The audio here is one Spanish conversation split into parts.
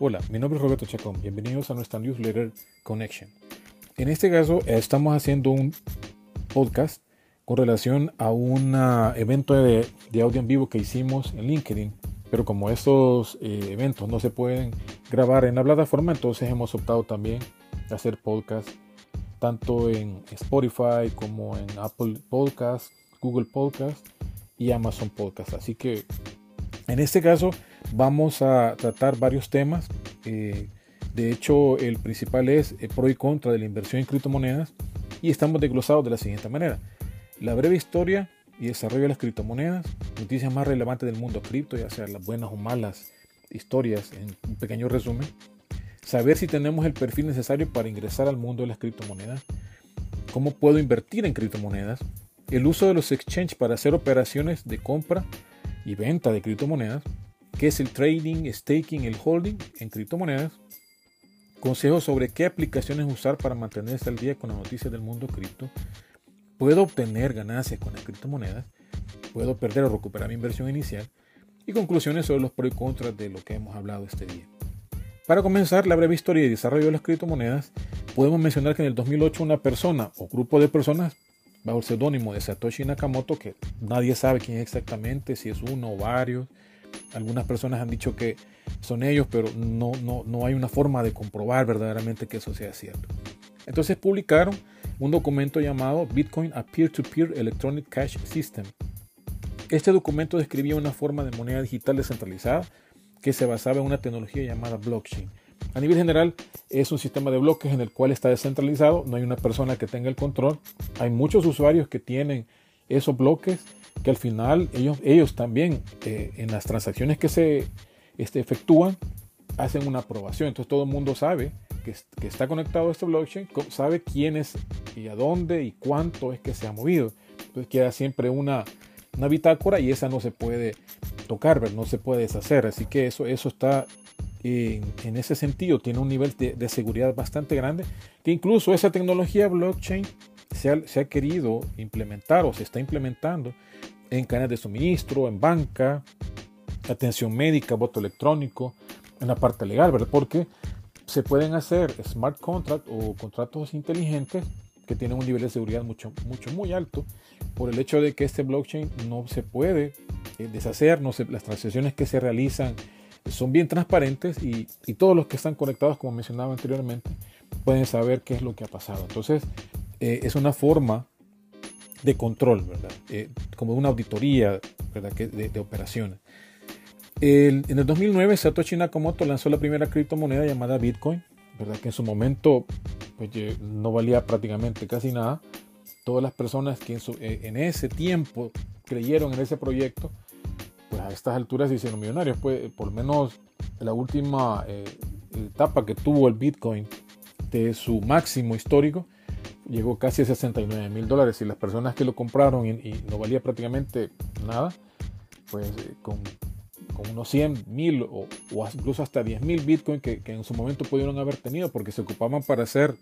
Hola, mi nombre es Roberto Chacón. Bienvenidos a nuestra newsletter Connection. En este caso, estamos haciendo un podcast con relación a un evento de, audio en vivo que hicimos en LinkedIn. Pero como estos eh, eventos no se pueden grabar en la plataforma, entonces hemos optado también a hacer podcast tanto en Spotify como en Apple Podcast, Google Podcast y Amazon Podcast. Así que en este caso vamos a tratar varios temas. Eh, de hecho, el principal es el pro y contra de la inversión en criptomonedas y estamos desglosados de la siguiente manera. La breve historia y desarrollo de las criptomonedas, noticias más relevantes del mundo cripto, ya sean las buenas o malas historias en un pequeño resumen. Saber si tenemos el perfil necesario para ingresar al mundo de las criptomonedas. Cómo puedo invertir en criptomonedas. El uso de los exchanges para hacer operaciones de compra y venta de criptomonedas qué es el trading, staking, el holding en criptomonedas, consejos sobre qué aplicaciones usar para mantenerse al día con las noticias del mundo cripto, puedo obtener ganancias con las criptomonedas, puedo perder o recuperar mi inversión inicial. Y conclusiones sobre los pros y contras de lo que hemos hablado este día. Para comenzar la breve historia y desarrollo de las criptomonedas, podemos mencionar que en el 2008 una persona o grupo de personas bajo el seudónimo de Satoshi Nakamoto, que nadie sabe quién es exactamente, si es uno o varios, algunas personas han dicho que son ellos, pero no, no, no hay una forma de comprobar verdaderamente que eso sea cierto. Entonces publicaron un documento llamado Bitcoin a Peer-to-Peer Electronic Cash System. Este documento describía una forma de moneda digital descentralizada que se basaba en una tecnología llamada blockchain. A nivel general, es un sistema de bloques en el cual está descentralizado, no hay una persona que tenga el control. Hay muchos usuarios que tienen esos bloques que al final ellos, ellos también eh, en las transacciones que se este, efectúan hacen una aprobación. Entonces todo el mundo sabe que, que, está conectado a este blockchain, sabe quién es y a dónde y cuánto es que se ha movido. Entonces queda siempre una, una bitácora y esa no se puede tocar, no se puede deshacer. Así que eso, eso está en, en ese sentido, tiene un nivel de, de seguridad bastante grande, que incluso esa tecnología blockchain se ha, querido implementar o se está implementando en cadenas de suministro, en banca, atención médica, voto electrónico, en la parte legal, ¿verdad? Porque se pueden hacer smart contracts o contratos inteligentes que tienen un nivel de seguridad mucho, mucho, muy alto por el hecho de que este blockchain no se puede eh, deshacer, no las transacciones que se realizan son bien transparentes y, y, todos los que están conectados, como mencionaba anteriormente, pueden saber qué es lo que ha pasado. Entonces, eh, es una forma de control, ¿verdad? Eh, como una auditoría ¿verdad? de, operaciones. en el 2009 Satoshi Nakamoto lanzó la primera criptomoneda llamada Bitcoin, ¿verdad? que en su momento pues, no valía prácticamente casi nada. Todas las personas que en, eh, en, ese tiempo creyeron en ese proyecto, pues a estas alturas se hicieron millonarios. Pues, por lo menos la última etapa que tuvo el Bitcoin de su máximo histórico, llegó casi a 69 mil dólares y las personas que lo compraron y, no valía prácticamente nada, pues eh, con, con, unos 100 mil o, incluso hasta 10 mil bitcoin que, en su momento pudieron haber tenido porque se ocupaban para hacer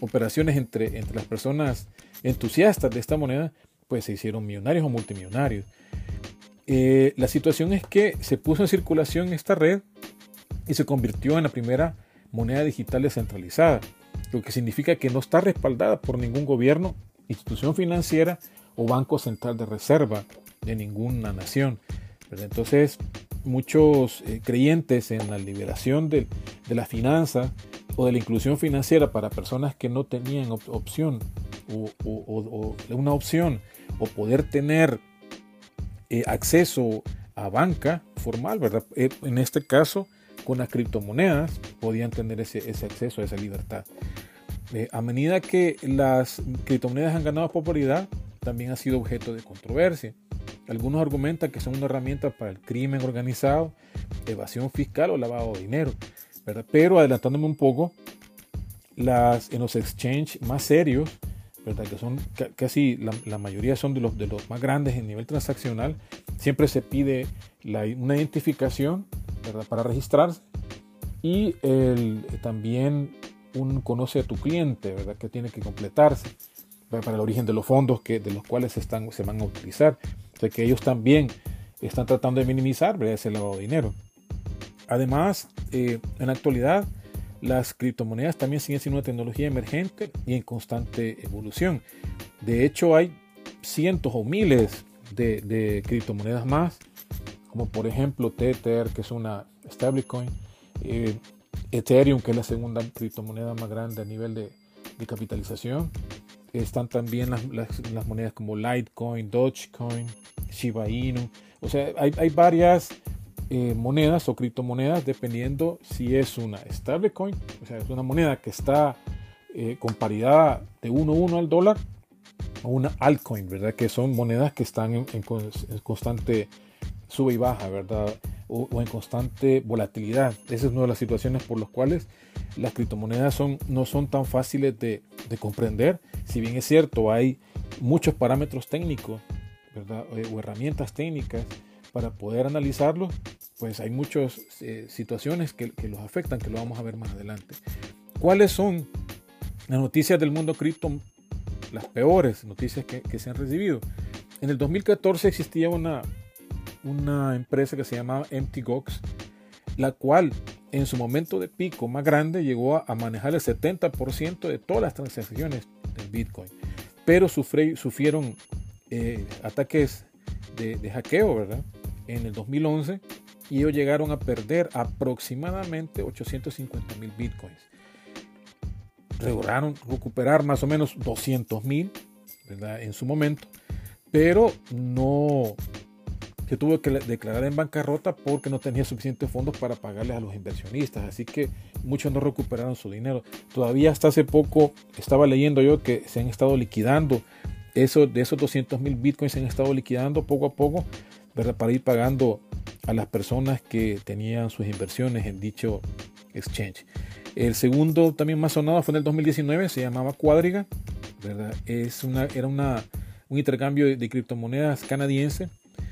operaciones entre, entre las personas entusiastas de esta moneda, pues se hicieron millonarios o multimillonarios. Eh, la situación es que se puso en circulación esta red y se convirtió en la primera moneda digital descentralizada lo que significa que no está respaldada por ningún gobierno, institución financiera o banco central de reserva de ninguna nación. Entonces, muchos eh, creyentes en la liberación de, la finanza o de la inclusión financiera para personas que no tenían opción o, una opción o poder tener eh, acceso a banca formal, ¿verdad? Eh, en este caso, con las criptomonedas podían tener ese, ese acceso esa libertad. Eh, a medida que las criptomonedas han ganado popularidad, también ha sido objeto de controversia. Algunos argumentan que son una herramienta para el crimen organizado, evasión fiscal o lavado de dinero. Pero adelantándome un poco, las, en los exchanges más serios, ¿verdad? que son casi la, mayoría son de los, de los más grandes en nivel transaccional, siempre se pide una identificación para registrarse y el, también un conoce a tu cliente, ¿verdad? Que tiene que completarse para el origen de los fondos que, de los cuales se, están, se van a utilizar. O sea que ellos también están tratando de minimizar ese lavado de dinero. Además, en la actualidad, las criptomonedas también siguen siendo una tecnología emergente y en constante evolución. De hecho, hay cientos o miles de, criptomonedas más, como por ejemplo Tether, que es una stablecoin, eh, Ethereum, que es la segunda criptomoneda más grande a nivel de, capitalización. Están también las, monedas como Litecoin, Dogecoin, Shiba Inu. O sea, hay, varias eh, monedas o criptomonedas dependiendo si es una stablecoin, o sea, es una moneda que está eh, con paridad de 1 al dólar o una altcoin, ¿verdad? Que son monedas que están en, constante sube y baja, ¿verdad? O, en constante volatilidad. Esa es una de las situaciones por las cuales las criptomonedas son, no son tan fáciles de, comprender. Si bien es cierto, hay muchos parámetros técnicos, ¿verdad? O, herramientas técnicas para poder analizarlo, pues hay muchas eh, situaciones que, que, los afectan, que lo vamos a ver más adelante. ¿Cuáles son las noticias del mundo cripto las peores noticias que, se han recibido. En el 2014 existía una, una empresa que se llamaba Gox, la cual en su momento de pico más grande llegó a, manejar el 70% de todas las transacciones del Bitcoin. Pero sufrieron eh, ataques de, de, hackeo, ¿verdad? En el 2011 y ellos llegaron a perder aproximadamente 850 mil Bitcoins lograron recuperar más o menos 200 mil en su momento, pero no se tuvo que declarar en bancarrota porque no tenía suficientes fondos para pagarles a los inversionistas, así que muchos no recuperaron su dinero. Todavía hasta hace poco estaba leyendo yo que se han estado liquidando, eso, de esos 200 mil bitcoins se han estado liquidando poco a poco para ir pagando a las personas que tenían sus inversiones en dicho exchange. El segundo también más sonado fue en el 2019, se llamaba Cuadriga, ¿verdad? Es una, era una, un intercambio de, criptomonedas canadiense.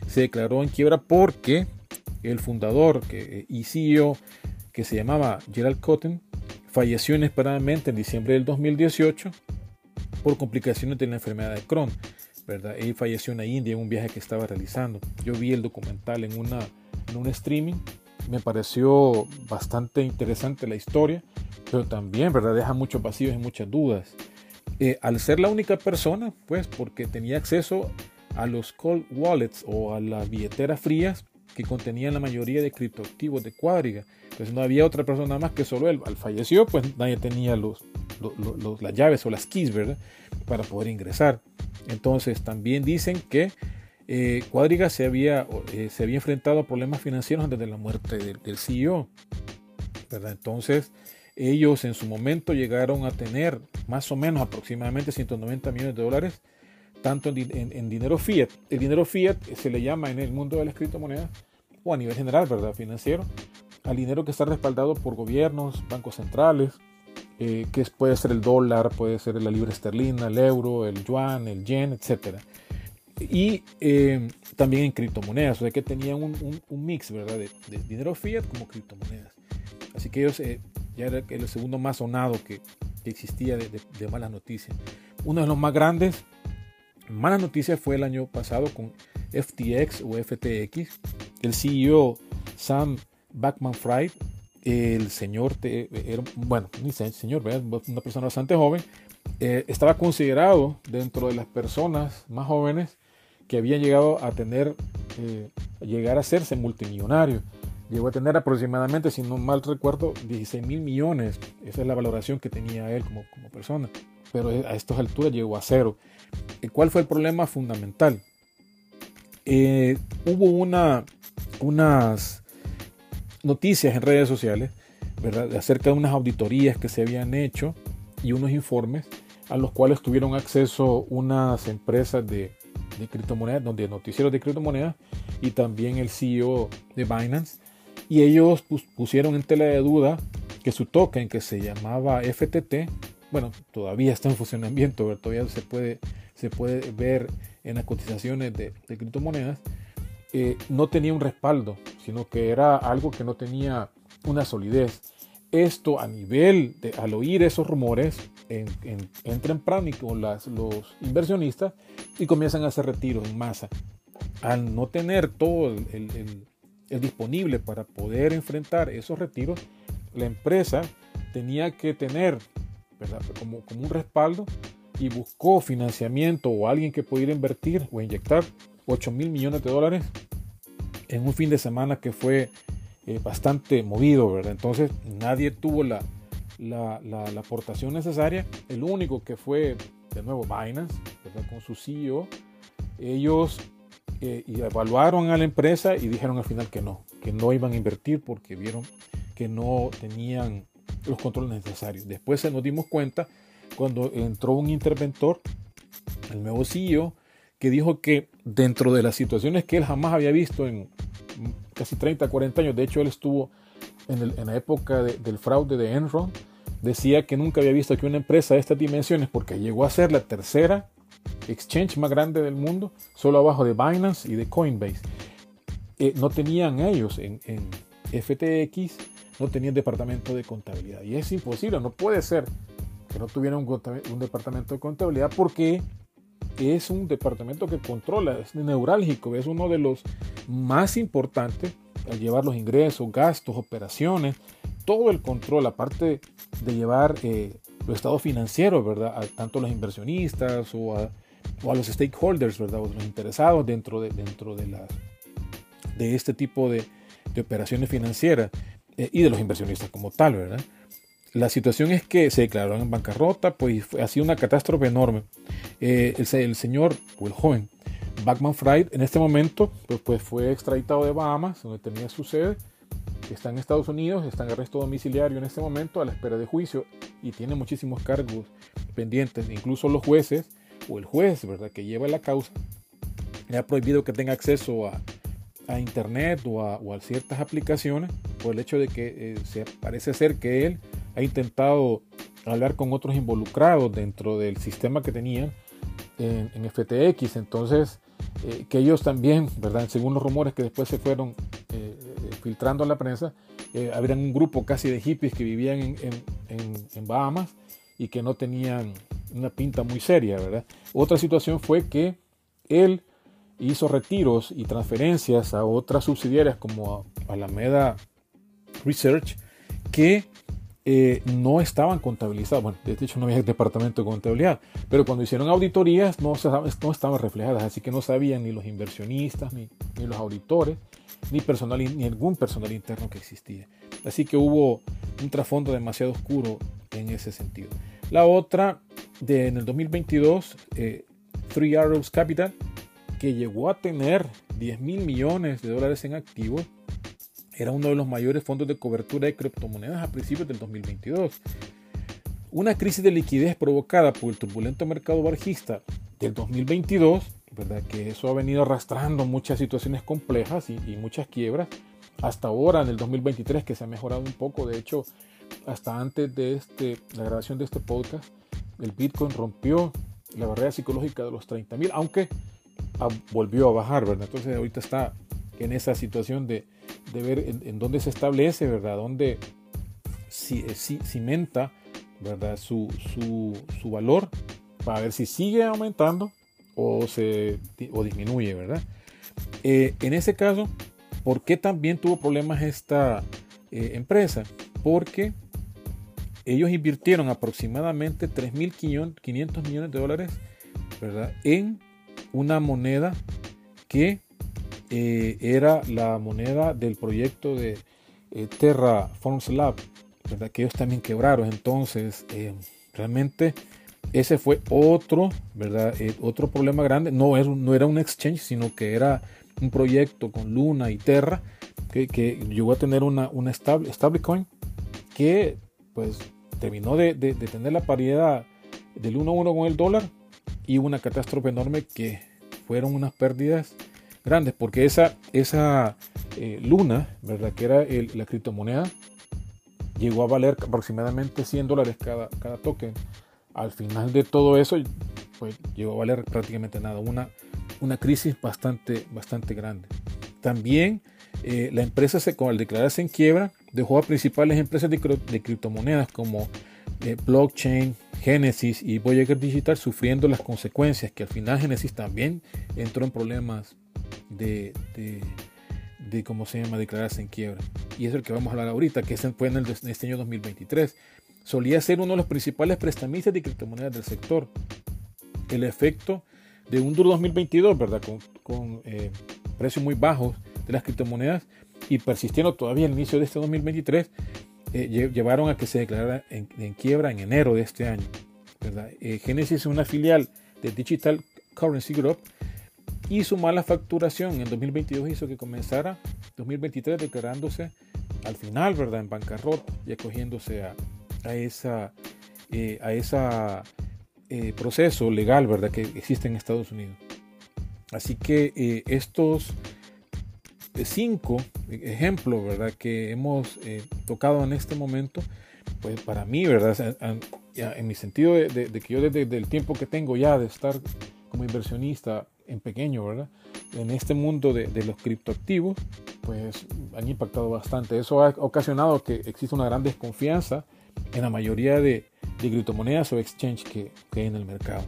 Se declaró en quiebra porque el fundador que, y CEO que se llamaba Gerald Cotton falleció inesperadamente en diciembre del 2018 por complicaciones de la enfermedad de Crohn. ¿Verdad? Él falleció en la India en un viaje que estaba realizando. Yo vi el documental en, una, en un streaming me pareció bastante interesante la historia, pero también, ¿verdad? Deja muchos vacíos y muchas dudas. Eh, al ser la única persona, pues porque tenía acceso a los cold wallets o a las billeteras frías que contenían la mayoría de criptoactivos de Cuadriga. Entonces no había otra persona más que solo él. Al falleció, pues nadie tenía los, las llaves o las keys, ¿verdad? Para poder ingresar. Entonces también dicen que eh, Cuadriga se había, eh, se había enfrentado a problemas financieros desde la muerte del, CEO. ¿verdad? Entonces, ellos en su momento llegaron a tener más o menos aproximadamente 190 millones de dólares, tanto en, dinero fiat. El dinero fiat se le llama en el mundo de la criptomoneda, o a nivel general, ¿verdad? Financiero, al dinero que está respaldado por gobiernos, bancos centrales, eh, que puede ser el dólar, puede ser la libra esterlina, el euro, el yuan, el yen, etcétera y eh, también en criptomonedas, o sea que tenían un, mix ¿verdad? De, dinero fiat como criptomonedas. Así que ellos eh, ya era el segundo más sonado que, existía de, malas noticias. Uno de los más grandes, malas noticias fue el año pasado con FTX o FTX. El CEO Sam Backman Fried, el señor, era, bueno, ni señor, una persona bastante joven, eh, estaba considerado dentro de las personas más jóvenes que había llegado a tener, eh, llegar a hacerse multimillonario. Llegó a tener aproximadamente, si no mal recuerdo, 16 mil millones. Esa es la valoración que tenía él como, como persona. Pero a estas alturas llegó a cero. ¿Cuál fue el problema fundamental? Eh, hubo una, unas noticias en redes sociales acerca de unas auditorías que se habían hecho y unos informes a los cuales tuvieron acceso unas empresas de, de criptomonedas, donde noticieros de criptomonedas y también el CEO de Binance. Y ellos pusieron en tela de duda que su token, que se llamaba FTT, bueno, todavía está en funcionamiento, todavía se puede, se puede ver en las cotizaciones de, criptomonedas, eh, no tenía un respaldo, sino que era algo que no tenía una solidez. Esto a nivel de, al oír esos rumores, en, en, entra en pánico los inversionistas y comienzan a hacer retiros en masa. Al no tener todo el, disponible para poder enfrentar esos retiros, la empresa tenía que tener como un respaldo y buscó financiamiento o alguien que pudiera invertir o inyectar 8 mil millones de dólares en un fin de semana que fue eh, bastante movido, ¿verdad? Entonces nadie tuvo la, la, la, aportación necesaria. El único que fue, de nuevo, Binance, con su CEO, ellos eh, evaluaron a la empresa y dijeron al final que no, que no iban a invertir porque vieron que no tenían los controles necesarios. Después se nos dimos cuenta cuando entró un interventor, el nuevo CEO, que dijo que dentro de las situaciones que él jamás había visto en casi 30, 40 años, de hecho él estuvo en, la época del fraude de Enron, decía que nunca había visto que una empresa de estas dimensiones, porque llegó a ser la tercera exchange más grande del mundo, solo abajo de Binance y de Coinbase, eh, no tenían ellos en, FTX, no tenían departamento de contabilidad. Y es imposible, no puede ser que no tuvieran un, departamento de contabilidad porque es un departamento que controla, es neurálgico, es uno de los más importantes al llevar los ingresos, gastos, operaciones, todo el control, aparte de llevar eh, los estados financieros, ¿verdad? A tanto los inversionistas o a, los stakeholders, ¿verdad? O los interesados dentro de, dentro de, de este tipo de, operaciones financieras eh, y de los inversionistas como tal, ¿verdad? La situación es que se declararon en bancarrota, pues ha sido una catástrofe enorme. Eh, el, señor, o el joven, Backman Fried, en este momento, pues, pues, fue extraditado de Bahamas, donde tenía su sede. Está en Estados Unidos, está en arresto domiciliario en este momento a la espera de juicio y tiene muchísimos cargos pendientes. Incluso los jueces, o el juez, ¿verdad?, que lleva la causa, le ha prohibido que tenga acceso a, internet o a, ciertas aplicaciones por el hecho de que eh, se, parece ser que él ha intentado hablar con otros involucrados dentro del sistema que tenían en, FTX. Entonces, eh, que ellos también, ¿verdad? Según los rumores que después se fueron eh, eh, filtrando a la prensa, habrían un grupo casi de hippies que vivían en, en, Bahamas y que no tenían una pinta muy seria, ¿verdad? Otra situación fue que él hizo retiros y transferencias a otras subsidiarias como Alameda Research que eh, no estaban contabilizados. Bueno, de hecho no había departamento de contabilidad, pero cuando hicieron auditorías no, no estaban reflejadas, así que no sabían ni los inversionistas, ni, los auditores, ni, personal, ni algún personal interno que existía. Así que hubo un trasfondo demasiado oscuro en ese sentido. La otra, de, en el 2022, eh, Three Arrows Capital, que llegó a tener 10 mil millones de dólares en activos, era uno de los mayores fondos de cobertura de criptomonedas a principios del 2022. Una crisis de liquidez provocada por el turbulento mercado bajista del 2022, ¿verdad? que eso ha venido arrastrando muchas situaciones complejas y, muchas quiebras, hasta ahora en el 2023 que se ha mejorado un poco, de hecho, hasta antes de este, la grabación de este podcast, el Bitcoin rompió la barrera psicológica de los 30 mil, aunque volvió a bajar, ¿verdad? Entonces ahorita está en esa situación de, de ver en, dónde se establece, ¿verdad? Dónde si, eh, cimenta, ¿verdad? Su, su, su, valor para ver si sigue aumentando o, se, o disminuye, ¿verdad? Eh, en ese caso, ¿por qué también tuvo problemas esta eh, empresa? Porque ellos invirtieron aproximadamente 3.500 millones de dólares ¿verdad? en una moneda que eh, era la moneda del proyecto de eh, Terra Forms Lab, ¿verdad? que ellos también quebraron. Entonces, eh, realmente ese fue otro, ¿verdad? otro problema grande. No era, no era un exchange, sino que era un proyecto con Luna y Terra que, llegó a tener una, una stable, stablecoin que pues terminó de, de, tener la paridad del 1 a 1 con el dólar y una catástrofe enorme que fueron unas pérdidas grandes, porque esa, esa eh, luna, ¿verdad? Que era la criptomoneda, llegó a valer aproximadamente 100 dólares cada, cada token. Al final de todo eso, pues llegó a valer prácticamente nada. Una, una crisis bastante, bastante grande. También eh, la empresa, se, al declararse en quiebra, dejó a principales empresas de, de criptomonedas como eh, Blockchain, Genesis y Voyager Digital sufriendo las consecuencias, que al final Genesis también entró en problemas de, de cómo se llama declararse en quiebra. Y es el que vamos a hablar ahorita, que fue en, el, este año 2023. Solía ser uno de los principales prestamistas de criptomonedas del sector. El efecto de un duro 2022, ¿verdad? Con, con eh, precios muy bajos de las criptomonedas y persistiendo todavía el inicio de este 2023, eh, llevaron a que se declarara en, quiebra en enero de este año. ¿verdad? Eh, Genesis es una filial de Digital Currency Group y su mala facturación en 2022 hizo que comenzara 2023 declarándose al final, ¿verdad? En bancarrota y acogiéndose a, a esa, eh, eh, proceso legal, ¿verdad? Que existe en Estados Unidos. Así que eh, estos cinco ejemplos, ¿verdad? Que hemos tocado en este momento, pues para mí, ¿verdad? En, mi sentido de, que yo desde el tiempo que tengo ya de estar como inversionista en pequeño, ¿verdad? En este mundo de, de, los criptoactivos, pues han impactado bastante. Eso ha ocasionado que exista una gran desconfianza en la mayoría de, de criptomonedas o exchange que, que, hay en el mercado.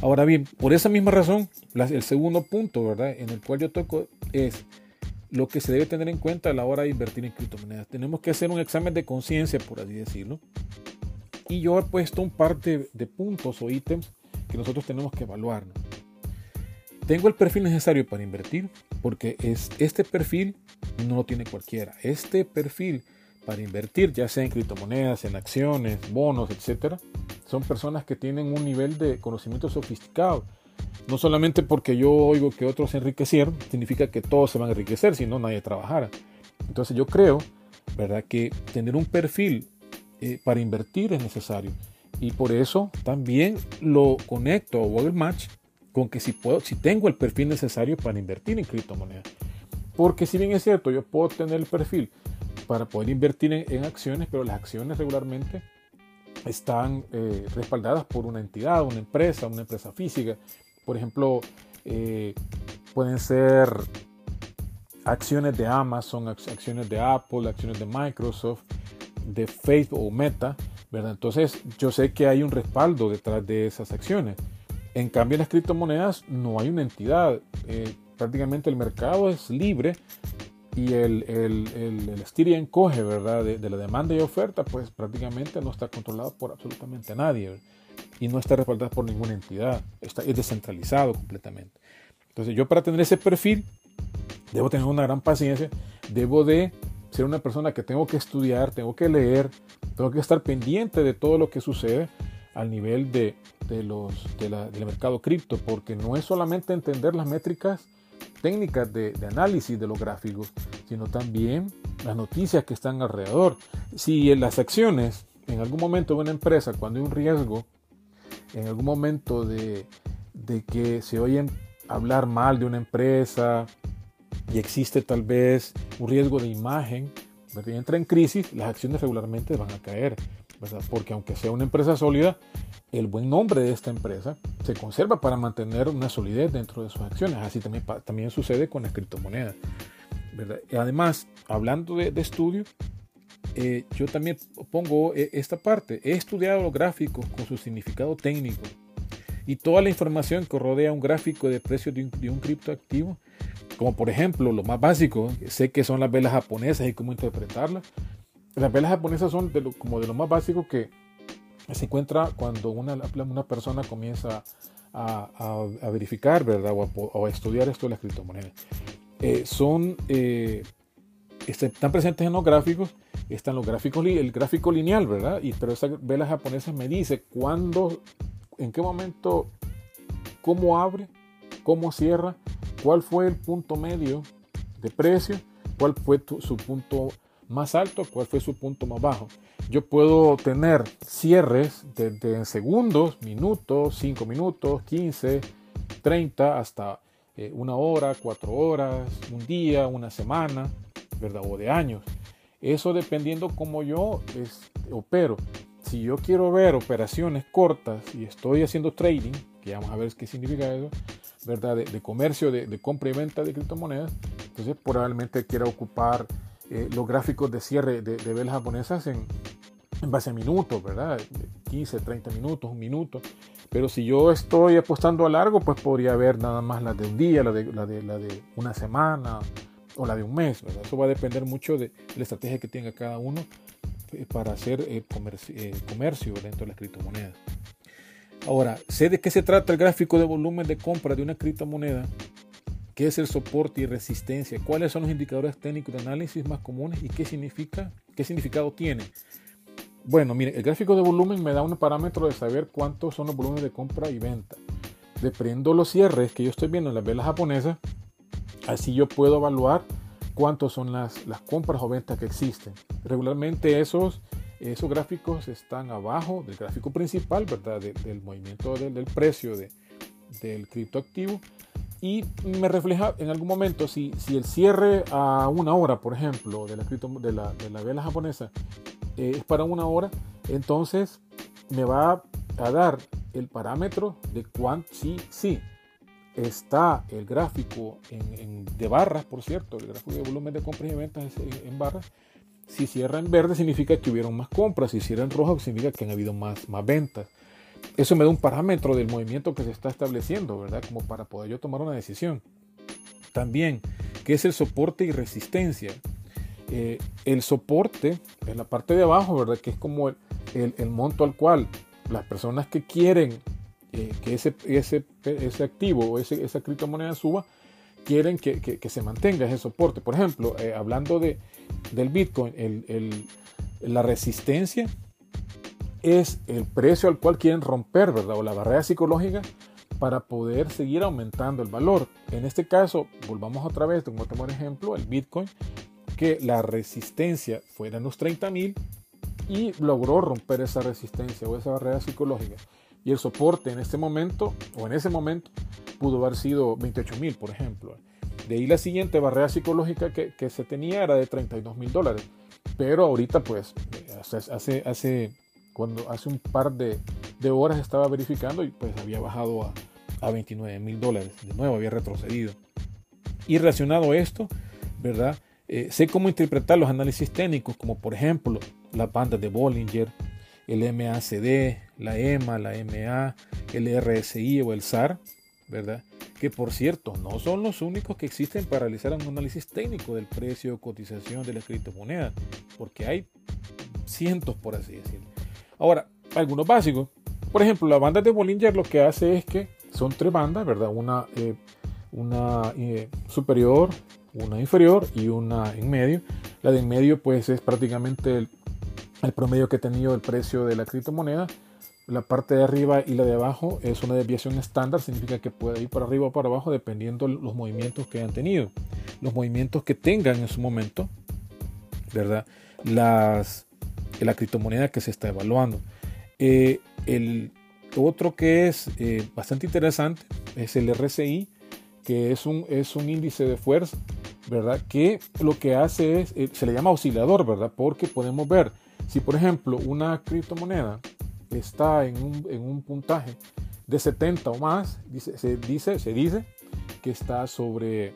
Ahora bien, por esa misma razón, el segundo punto, ¿verdad? En el cual yo toco es lo que se debe tener en cuenta a la hora de invertir en criptomonedas. Tenemos que hacer un examen de conciencia, por así decirlo. Y yo he puesto un par de, de puntos o ítems que nosotros tenemos que evaluar. Tengo el perfil necesario para invertir porque es, este perfil no lo tiene cualquiera. Este perfil para invertir, ya sea en criptomonedas, en acciones, bonos, etcétera, son personas que tienen un nivel de conocimiento sofisticado. No solamente porque yo oigo que otros se enriquecieron, significa que todos se van a enriquecer, si no nadie trabajara. Entonces yo creo, ¿verdad?, que tener un perfil eh, para invertir es necesario. Y por eso también lo conecto o el match con si, puedo, si tengo el perfil necesario para invertir en criptomonedas. Porque si bien es cierto, yo puedo tener el perfil para poder invertir en, acciones, pero las acciones regularmente están eh, respaldadas por una entidad, una empresa, una empresa física. Por ejemplo, eh, pueden ser acciones de Amazon, acciones de Apple, acciones de Microsoft, de Facebook o Meta, ¿verdad? Entonces yo sé que hay un respaldo detrás de esas acciones. En cambio, en las criptomonedas no hay una entidad. Eh, prácticamente el mercado es libre y el, el, el, el y encoge ¿verdad? De, la demanda y oferta, pues prácticamente no está controlado por absolutamente nadie y no está respaldado por ninguna entidad. Está, es descentralizado completamente. Entonces, yo para tener ese perfil, debo tener una gran paciencia, debo de ser una persona que tengo que estudiar, tengo que leer, tengo que estar pendiente de todo lo que sucede al nivel de, de los, del mercado cripto, porque no es solamente entender las métricas técnicas de, de, análisis de los gráficos, sino también las noticias que están alrededor. Si en las acciones, en algún momento de una empresa, cuando hay un riesgo, en algún momento de, de que se oyen hablar mal de una empresa y existe tal vez un riesgo de imagen, entra en crisis, las acciones regularmente van a caer. Porque aunque sea una empresa sólida, el buen nombre de esta empresa se conserva para mantener una solidez dentro de sus acciones. Así también, también sucede con las criptomonedas. Además, hablando de, estudio, eh, yo también pongo eh, esta parte. He estudiado los gráficos con su significado técnico y toda la información que rodea un gráfico de precio de un, de un criptoactivo, como por ejemplo lo más básico, sé que son las velas japonesas y cómo interpretarlas, las velas japonesas son como de lo más básico que se encuentra cuando una, una persona comienza a, verificar, ¿verdad? O a, estudiar esto de las criptomonedas. Eh, son, eh, este, están presentes en los gráficos, están los gráficos, el gráfico lineal, ¿verdad? Y, pero esa vela japonesa me dice cuándo, en qué momento, cómo abre, cómo cierra, cuál fue el punto medio de precio, cuál fue su punto más alto, cuál fue su punto más bajo. Yo puedo tener cierres de, segundos, minutos, 5 minutos, 15, 30, hasta eh, una hora, cuatro horas, un día, una semana, ¿verdad? O de años. Eso dependiendo cómo yo opero. Si yo quiero ver operaciones cortas y estoy haciendo trading, que vamos a ver qué significa eso, ¿verdad? De, comercio, de, de, compra y venta de criptomonedas, entonces probablemente quiera ocupar eh, los gráficos de cierre de, velas japonesas en, base a minutos, ¿verdad? 15, 30 minutos, un minuto. Pero si yo estoy apostando a largo, pues podría ver nada más la de un día, la de, la de, la de una semana o la de un mes. ¿verdad? Eso va a depender mucho de la estrategia que tenga cada uno eh, para hacer el comercio, dentro de las criptomonedas. Ahora, sé de qué se trata el gráfico de volumen de compra de una criptomoneda, qué es el soporte y resistencia, cuáles son los indicadores técnicos de análisis más comunes y qué significa, qué significado tiene. Bueno, mire, el gráfico de volumen me da un parámetro de saber cuántos son los volúmenes de compra y venta. Dependiendo los cierres que yo estoy viendo en las velas japonesas, así yo puedo evaluar cuántos son las, las compras o ventas que existen. Regularmente esos, esos gráficos están abajo del gráfico principal, ¿verdad? del movimiento del, precio de, del criptoactivo y me refleja en algún momento si, si el cierre a una hora, por ejemplo, de la, de la, de la vela japonesa eh, es para una hora, entonces me va a dar el parámetro de cuánto, sí, sí, está el gráfico en, de barras, por cierto, el gráfico de volumen de compras y ventas en, barras. Si cierra en verde significa que hubieron más compras, si cierra en rojo significa que han habido más, más ventas. Eso me da un parámetro del movimiento que se está estableciendo, ¿verdad? Como para poder yo tomar una decisión. También, ¿qué es el soporte y resistencia? Eh, el soporte en la parte de abajo, ¿verdad? Que es como el, monto al cual las personas que quieren eh, que ese, activo o esa criptomoneda suba, quieren que, que, se mantenga ese soporte. Por ejemplo, eh, hablando de, del Bitcoin, el, la resistencia es el precio al cual quieren romper, ¿verdad? O la barrera psicológica para poder seguir aumentando el valor. En este caso, volvamos otra vez, como tomar ejemplo, el Bitcoin, que la resistencia fuera en los 30 mil y logró romper esa resistencia o esa barrera psicológica. Y el soporte en este momento, o en ese momento, pudo haber sido 28 mil, por ejemplo. De ahí la siguiente barrera psicológica que, que se tenía era de 32 mil dólares. Pero ahorita, pues, hace, hace, cuando, hace un par de, de horas estaba verificando y pues había bajado a, a 29 mil dólares. De nuevo, había retrocedido. Y relacionado a esto, ¿verdad? Eh, sé cómo interpretar los análisis técnicos, como por ejemplo la banda de Bollinger, el MACD, la EMA, la MA, el RSI o el SAR, ¿verdad? Que por cierto, no son los únicos que existen para realizar un análisis técnico del precio o cotización de la criptomoneda, porque hay cientos, por así decirlo. Ahora, algunos básicos. Por ejemplo, la banda de Bollinger lo que hace es que son tres bandas, ¿verdad? Una, eh, eh, superior, una inferior y una en medio. La de en medio, pues, es prácticamente el promedio que ha tenido el precio de la criptomoneda. La parte de arriba y la de abajo es una desviación estándar, significa que puede ir para arriba o para abajo dependiendo los movimientos que hayan tenido, los movimientos que tengan en su momento, ¿verdad? Las, la criptomoneda que se está evaluando. Eh, el otro que es eh, bastante interesante es el RSI, que es un, es un índice de fuerza, ¿verdad? Que lo que hace es, eh, se le llama oscilador, ¿verdad? Porque podemos ver si por ejemplo una criptomoneda está en un, puntaje de 70 o más, se, dice, se dice que está sobre,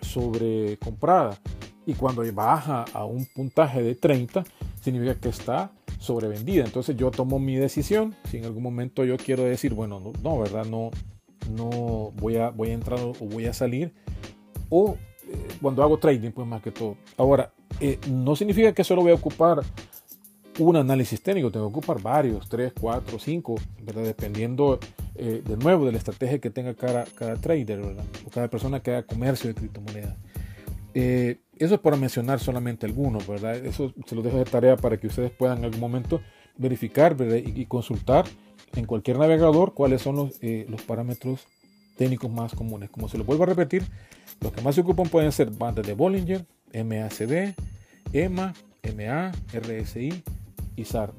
sobre comprada. Y cuando baja a un puntaje de 30, significa que está sobrevendida. Entonces yo tomo mi decisión. Si en algún momento yo quiero decir, bueno, no, ¿verdad? No, no voy a, voy a entrar o voy a salir. O eh, cuando hago trading, pues más que todo. Ahora, eh, no significa que solo voy a ocupar un análisis técnico, tengo que ocupar varios, 3, 4, 5, ¿verdad? dependiendo eh, de nuevo de la estrategia que tenga cada, cada trader o cada persona que haga comercio de criptomonedas. Eh, eso es para mencionar solamente algunos, ¿verdad? Eso se lo dejo de tarea para que ustedes puedan en algún momento verificar Y, consultar en cualquier navegador cuáles son los, eh, los parámetros técnicos más comunes. Como se lo vuelvo a repetir, los que más se ocupan pueden ser bandas de Bollinger, MACD, EMA, MA, RSI,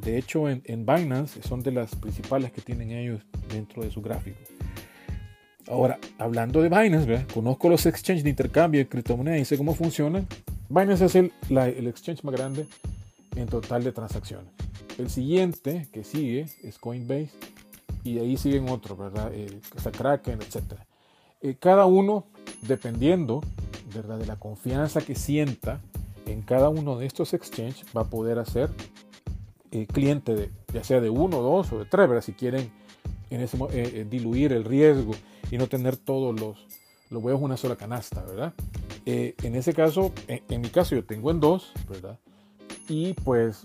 de hecho, en, Binance son de las principales que tienen ellos dentro de su gráfico. Ahora, hablando de Binance, conozco los exchanges de intercambio de criptomonedas y sé cómo funcionan. Binance es el, el exchange más grande en total de transacciones. El siguiente que sigue es Coinbase y ahí siguen otros, ¿verdad? Eh, Kraken, etc. Eh, cada uno, dependiendo ¿verdad? de la confianza que sienta en cada uno de estos exchanges, va a poder hacer eh, cliente, de, ya sea de uno, dos o de tres, ¿verdad? si quieren en ese, eh, eh, diluir el riesgo y no tener todos los, los huevos en una sola canasta, ¿verdad? eh, en ese caso, en, mi caso yo tengo en dos, ¿verdad? Y pues,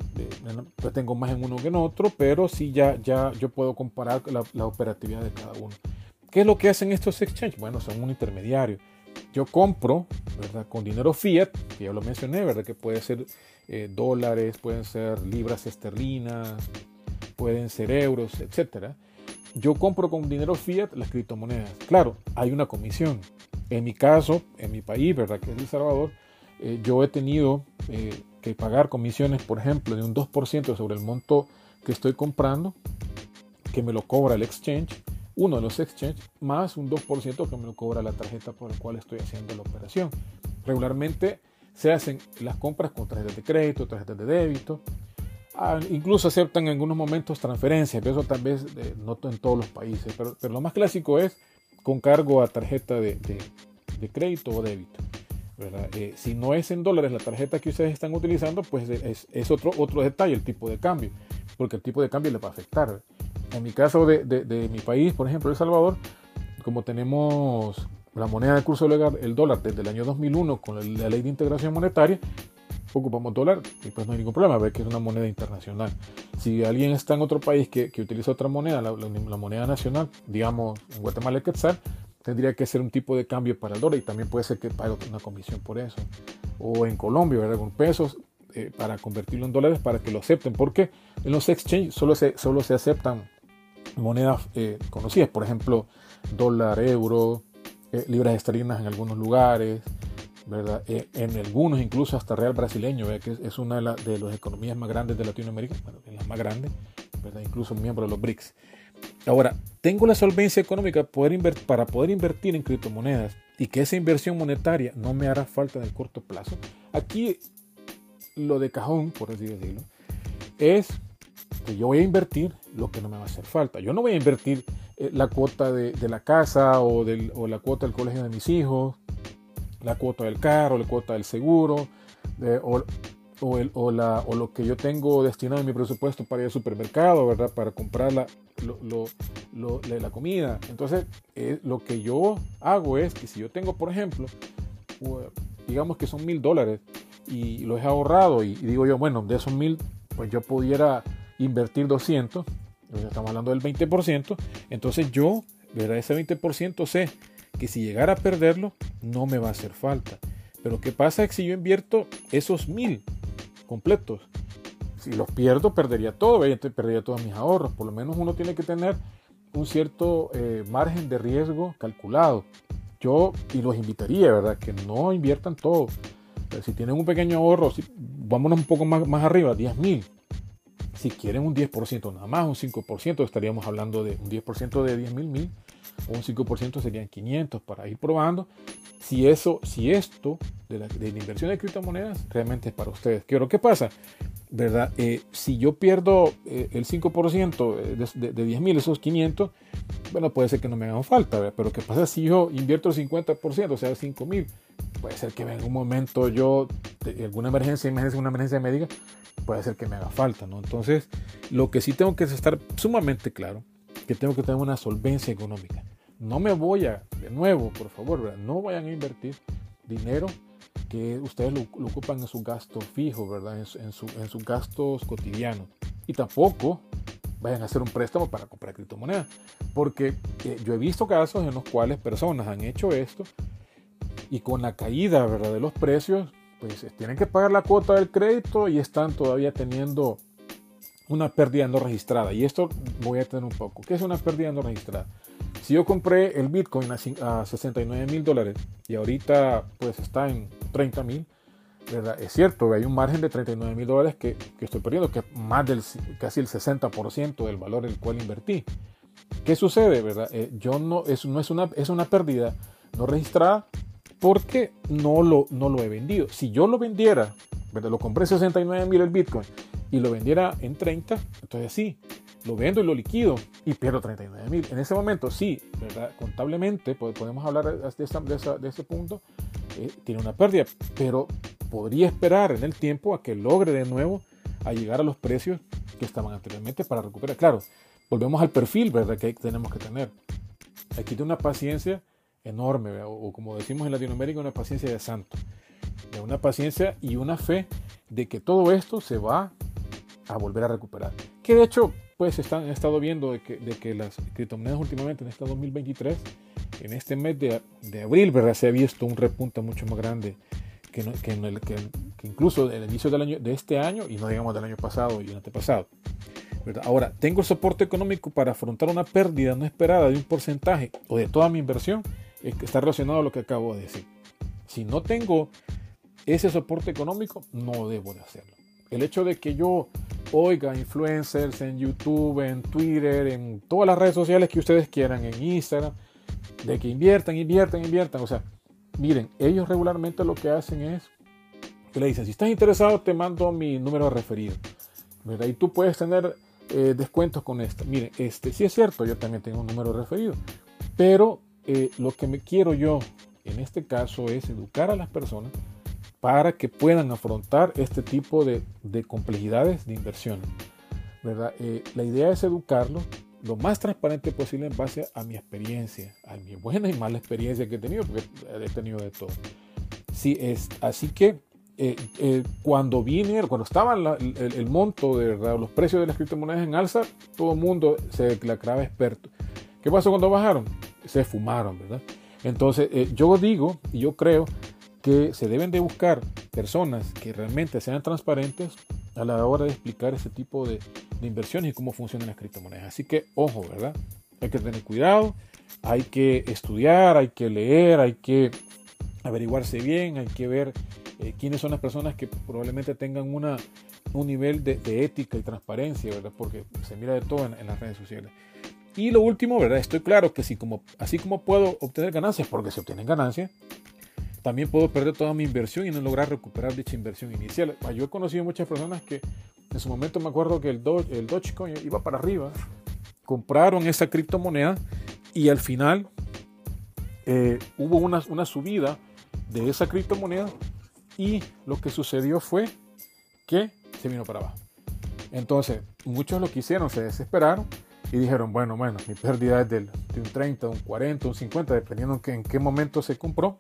pues, tengo más en uno que en otro, pero sí ya, ya yo puedo comparar la, la operatividad de cada uno. ¿Qué es lo que hacen estos exchanges? Bueno, son un intermediario. Yo compro, ¿verdad? Con dinero fiat, que ya lo mencioné, ¿verdad? Que puede ser eh, dólares, pueden ser libras esterlinas, pueden ser euros, etc. Yo compro con dinero fiat las criptomonedas. Claro, hay una comisión. En mi caso, en mi país, ¿verdad? Que es El Salvador, eh, yo he tenido eh, que pagar comisiones, por ejemplo, de un 2% sobre el monto que estoy comprando, que me lo cobra el exchange uno de los exchanges más un 2% que me lo cobra la tarjeta por la cual estoy haciendo la operación. Regularmente se hacen las compras con tarjetas de crédito, tarjetas de débito. Ah, incluso aceptan en algunos momentos transferencias, pero eso tal vez eh, no en todos los países. Pero, lo más clásico es con cargo a tarjeta de, crédito o débito. Eh, si no es en dólares la tarjeta que ustedes están utilizando, pues es, es, otro, otro detalle el tipo de cambio, porque el tipo de cambio les va a afectar. En mi caso de, mi país, por ejemplo, El Salvador, como tenemos la moneda de curso legal, el dólar, desde el año 2001 con la ley de integración monetaria, ocupamos dólar y pues no hay ningún problema, ver que es una moneda internacional. Si alguien está en otro país que, utiliza otra moneda, la, moneda nacional, digamos en Guatemala el quetzal, tendría que ser un tipo de cambio para el dólar y también puede ser que pague una comisión por eso. O en Colombia, ¿verdad? Con pesos, eh, para convertirlo en dólares para que lo acepten, porque en los exchanges solo se, solo se aceptan monedas eh, conocidas, por ejemplo, dólar, euro, eh, libras esterlinas en algunos lugares, ¿verdad? Eh, en algunos incluso hasta real brasileño, que es una de, las economías más grandes de Latinoamérica, bueno, la más grande, ¿verdad? incluso miembro de los BRICS. Ahora, tengo la solvencia económica poder para poder invertir en criptomonedas y que esa inversión monetaria no me hará falta en el corto plazo. Aquí lo de cajón, por así decirlo, es que yo voy a invertir lo que no me va a hacer falta. Yo no voy a invertir eh, la cuota de, la casa o, del, o, la cuota del colegio de mis hijos, la cuota del carro, la cuota del seguro, o, o, el, o, la, o lo que yo tengo destinado en mi presupuesto para ir al supermercado, ¿verdad? Para comprar la, lo, lo, la comida. Entonces, eh, lo que yo hago es que si yo tengo, por ejemplo, digamos que son mil dólares y los he ahorrado y, y digo yo, bueno, de esos mil, pues yo pudiera invertir 200, estamos hablando del 20%, entonces yo, ¿verdad? Ese 20% sé que si llegara a perderlo, no me va a hacer falta. Pero ¿qué pasa es si yo invierto esos mil completos? Si los pierdo, perdería todo, perdería todos mis ahorros. Por lo menos uno tiene que tener un cierto eh, margen de riesgo calculado. Yo, y los invitaría, ¿verdad? Que no inviertan todo. si tienen un pequeño ahorro, si, vámonos un poco más, más arriba, 10 mil si quieren un 10% nada más, un 5%, estaríamos hablando de un 10% de 10 mil mil, un 5% serían 500 para ir probando si eso, si esto de la, inversión de criptomonedas realmente es para ustedes. ¿Qué, ¿Qué pasa? ¿Verdad? Eh, si yo pierdo eh, el 5% de, de, 10 mil, esos 500, bueno, puede ser que no me hagan falta, pero ¿qué pasa si yo invierto el 50%, o sea, 5 mil? Puede ser que en algún momento yo, alguna emergencia, imagínense una emergencia médica, puede ser que me haga falta, ¿no? Entonces, lo que sí tengo que estar sumamente claro, que tengo que tener una solvencia económica. No me voy a, de nuevo, por favor, no vayan a invertir dinero que ustedes lo, ocupan en su gasto fijo, ¿verdad? En, sus gastos cotidianos. Y tampoco vayan a hacer un préstamo para comprar criptomonedas. Porque eh, yo he visto casos en los cuales personas han hecho esto y con la caída ¿verdad? de los precios pues tienen que pagar la cuota del crédito y están todavía teniendo una pérdida no registrada. Y esto voy a tener un poco. ¿Qué es una pérdida no registrada? Si yo compré el Bitcoin a 69 mil dólares y ahorita pues está en 30 mil. Es cierto, hay un margen de 39 mil dólares que, estoy perdiendo, que es más del casi el 60% del valor el cual invertí. ¿Qué sucede, verdad? Eh, yo no, es, no es una, es una pérdida no registrada porque no lo, no lo he vendido. Si yo lo vendiera, ¿verdad? lo compré 69 mil el Bitcoin y lo vendiera en 30, entonces sí, lo vendo y lo liquido y pierdo 39 mil. En ese momento sí, ¿verdad? contablemente podemos hablar de, ese punto, eh, tiene una pérdida, pero podría esperar en el tiempo a que logre de nuevo a llegar a los precios que estaban anteriormente para recuperar. Claro, volvemos al perfil ¿verdad? que tenemos que tener. Aquí de una paciencia enorme, o, como decimos en Latinoamérica, una paciencia de santo, de una paciencia y una fe de que todo esto se va a volver a recuperar. Que de hecho, pues están, han estado viendo de que, de que las criptomonedas últimamente en este 2023, en este mes de, de abril, ¿verdad? Se ha visto un repunte mucho más grande que, que, en el, que, que incluso el inicio del año, de este año y no digamos del año pasado y el antepasado. ¿verdad? Ahora, ¿tengo el soporte económico para afrontar una pérdida no esperada de un porcentaje o de toda mi inversión? Está relacionado a lo que acabo de decir. Si no tengo ese soporte económico, no debo de hacerlo. El hecho de que yo oiga influencers en YouTube, en Twitter, en todas las redes sociales que ustedes quieran, en Instagram, de que inviertan, inviertan, inviertan. O sea, miren, ellos regularmente lo que hacen es que le dicen, si estás interesado, te mando mi número de referido. ¿verdad? Y tú puedes tener eh, descuentos con esto. Miren, este, sí es cierto, yo también tengo un número de referido. Pero eh, lo que me quiero yo en este caso es educar a las personas para que puedan afrontar este tipo de, complejidades de inversión. ¿verdad? Eh, la idea es educarlos lo más transparente posible en base a mi experiencia, a mi buena y mala experiencia que he tenido, porque he tenido de todo. Sí, es, así que eh, eh, cuando vine, cuando estaba el, monto de los precios de las criptomonedas en alza, todo el mundo se declaraba experto. ¿Qué pasó cuando bajaron? Se fumaron, ¿verdad? Entonces, yo digo y yo creo que se deben de buscar personas que realmente sean transparentes a la hora de explicar ese tipo de, inversiones y cómo funcionan las criptomonedas. Así que, ojo, ¿verdad? Hay que tener cuidado, hay que estudiar, hay que leer, hay que averiguarse bien, hay que ver eh, quiénes son las personas que probablemente tengan una, un nivel de, ética y transparencia, ¿verdad? Porque se mira de todo en, en, las redes sociales. Y lo último, ¿verdad? Estoy claro que si como, así como puedo obtener ganancias, porque se obtienen ganancias, también puedo perder toda mi inversión y no lograr recuperar dicha inversión inicial. Ah, yo he conocido muchas personas que en su momento me acuerdo que el, el Dogecoin iba para arriba, compraron esa criptomoneda y al final eh, hubo una, una subida de esa criptomoneda y lo que sucedió fue que se vino para abajo. Entonces, muchos lo que hicieron, se desesperaron y dijeron, bueno, bueno, mi pérdida es del, de un 30, un 40, un 50, dependiendo en qué momento se compró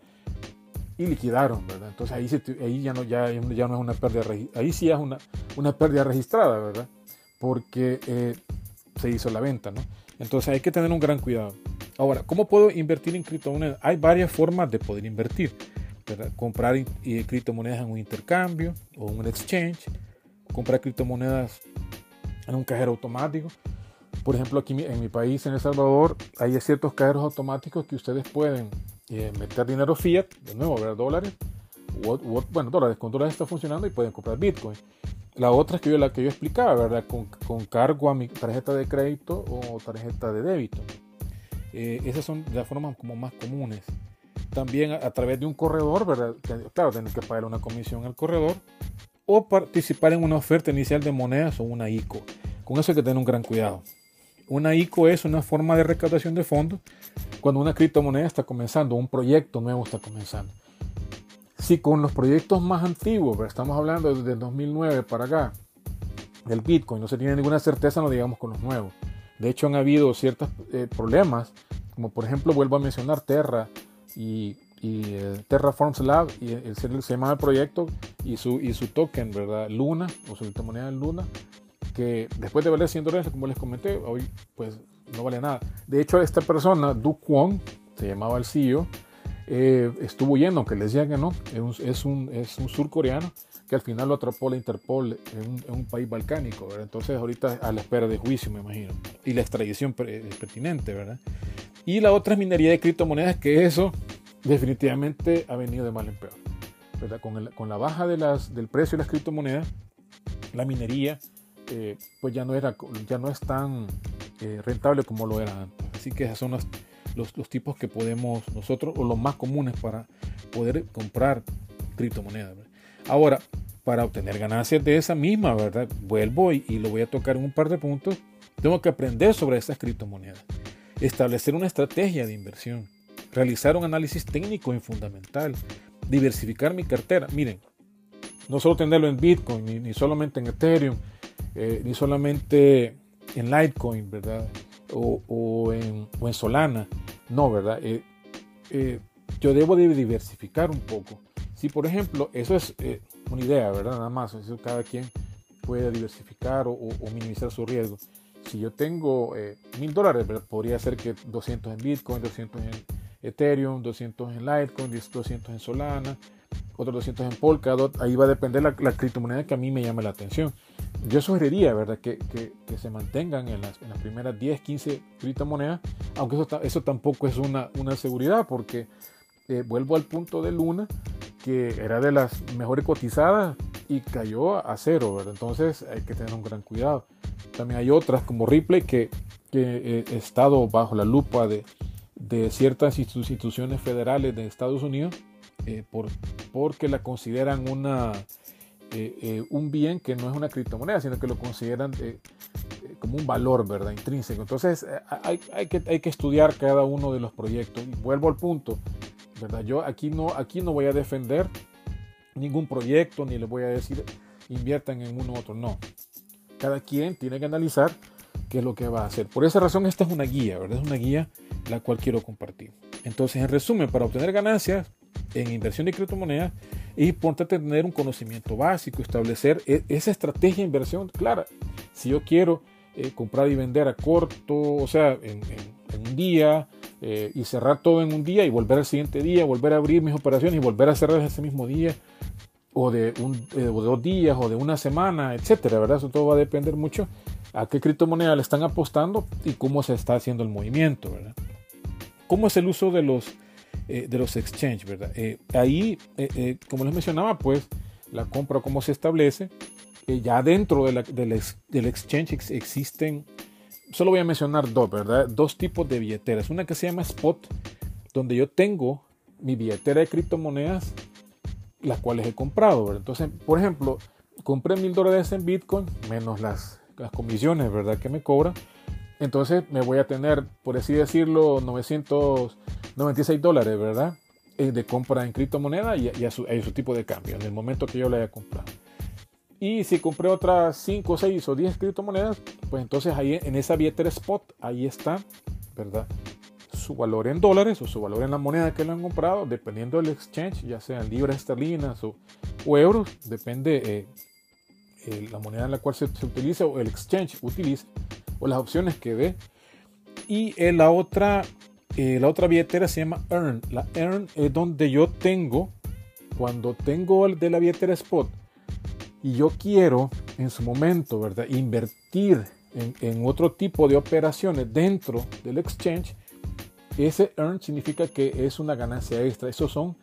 y liquidaron, ¿verdad? Entonces ahí, ya, no, es una pérdida, ahí sí es una, una pérdida registrada, ¿verdad? Porque eh, se hizo la venta. Entonces hay que tener un gran cuidado. Ahora, ¿cómo puedo invertir en criptomonedas? Hay varias formas de poder invertir. Comprar criptomonedas en un intercambio o un exchange, comprar criptomonedas en un cajero automático. Por ejemplo, aquí en mi país, en El Salvador, hay ciertos cajeros automáticos que ustedes pueden eh, meter dinero fiat, de nuevo, ver dólares, bueno, dólares, con dólares está funcionando y pueden comprar Bitcoin. La otra es que yo, la que yo explicaba, ¿verdad? Con, con cargo a mi tarjeta de crédito o tarjeta de débito. Eh, esas son las formas como más comunes. También a, través de un corredor, ¿verdad? Claro, tener que pagar una comisión al corredor o participar en una oferta inicial de monedas o una ICO. Con eso hay que tener un gran cuidado. Una ICO es una forma de recaudación de fondos cuando una criptomoneda está comenzando, un proyecto nuevo está comenzando. Si con los proyectos más antiguos, estamos hablando desde 2009 para acá, del Bitcoin, no se tiene ninguna certeza, no digamos con los nuevos. De hecho, han habido ciertos eh, problemas, como por ejemplo, vuelvo a mencionar Terra y, y eh, Terraforms Lab, y el, se llama el proyecto, y su, y su token, ¿verdad? Luna, o su criptomoneda Luna, que después de valer 100 dólares, como les comenté, hoy pues no vale nada. De hecho, esta persona, Du Kwon, se llamaba el CEO, eh, estuvo huyendo, aunque les decía que no, es un, es un, surcoreano que al final lo atrapó la Interpol en un, país balcánico, entonces ahorita a la espera de juicio, me imagino, y la extradición pertinente, ¿verdad? Y la otra es minería de criptomonedas, que eso definitivamente ha venido de mal en peor, ¿verdad? Con, con la baja de las, del precio de las criptomonedas, la minería eh, pues ya no, era, ya no es tan eh, rentable como lo era antes. Así que esos son los, los, tipos que podemos nosotros, o los más comunes para poder comprar criptomonedas. Ahora, para obtener ganancias de esa misma, ¿verdad? Vuelvo y, y, lo voy a tocar en un par de puntos. Tengo que aprender sobre esas criptomonedas, establecer una estrategia de inversión, realizar un análisis técnico y fundamental, diversificar mi cartera. Miren, no solo tenerlo en Bitcoin, ni, ni solamente en Ethereum, eh, ni solamente en Litecoin, ¿verdad? O, en, Solana, no, ¿verdad? Eh, eh, yo debo de diversificar un poco. Si por ejemplo, eso es eh, una idea, ¿verdad? Nada más, eso cada quien puede diversificar o, minimizar su riesgo. Si yo tengo mil dólares, podría ser que 200 en Bitcoin, 200 en Ethereum, 200 en Litecoin, 200 en Solana, otros 200 en Polkadot. Ahí va a depender la, la criptomoneda que a mí me llame la atención yo sugeriría, ¿verdad?, que, que, se mantengan en las, en las, primeras 10, 15 criptomonedas, aunque eso, eso tampoco es una, una seguridad, porque eh, vuelvo al punto de Luna, que era de las mejores cotizadas y cayó a cero, ¿verdad? Entonces hay que tener un gran cuidado. También hay otras como Ripley que, que he estado bajo la lupa de, de ciertas instituciones federales de Estados Unidos eh, por, porque la consideran una eh, eh, un bien que no es una criptomoneda, sino que lo consideran eh, como un valor, ¿verdad? Intrínseco. Entonces hay, hay, que, hay que estudiar cada uno de los proyectos. Y vuelvo al punto, ¿verdad? Yo aquí no, aquí no voy a defender ningún proyecto, ni le voy a decir inviertan en uno u otro, no. Cada quien tiene que analizar qué es lo que va a hacer. Por esa razón esta es una guía, ¿verdad? Es una guía la cual quiero compartir. Entonces, en resumen, para obtener ganancias en inversión de criptomonedas, es importante tener un conocimiento básico, establecer e, esa estrategia de inversión clara. Si yo quiero eh, comprar y vender a corto, o sea, en, un día eh, y cerrar todo en un día y volver al siguiente día, volver a abrir mis operaciones y volver a cerrar ese mismo día, o de, un, eh, de dos días o de una semana, etcétera, ¿verdad? Eso todo va a depender mucho a qué criptomoneda le están apostando y cómo se está haciendo el movimiento, ¿verdad? ¿Cómo es el uso de los eh, de los exchange, ¿verdad? Eh, ahí, eh, como les mencionaba, pues la compra como se establece, ya dentro de del, exchange existen, solo voy a mencionar dos, ¿verdad? Dos tipos de billeteras. Una que se llama Spot, donde yo tengo mi billetera de criptomonedas, las cuales he comprado. Entonces, por ejemplo, compré mil dólares en Bitcoin, menos las, las comisiones, ¿verdad? Que me cobran. Entonces me voy a tener, por así decirlo, 900 96 dólares, ¿verdad? Eh, de compra en criptomoneda y, a, su, tipo de cambio en el momento que yo la haya comprado. Y si compré otras 5, 6 o 10 criptomonedas, pues entonces ahí en esa billetera spot, ahí está, ¿verdad? Su valor en dólares o su valor en la moneda que lo han comprado, dependiendo del exchange, ya sean libras esterlinas o, euros, depende eh, eh, la moneda en la cual se, se utiliza o el exchange utiliza o las opciones que dé. Y en la otra eh, la otra billetera se llama Earn. La Earn es donde yo tengo, cuando tengo el de la billetera Spot, y yo quiero en su momento, ¿verdad? Invertir en, otro tipo de operaciones dentro del exchange, ese earn significa que es una ganancia extra. Esos son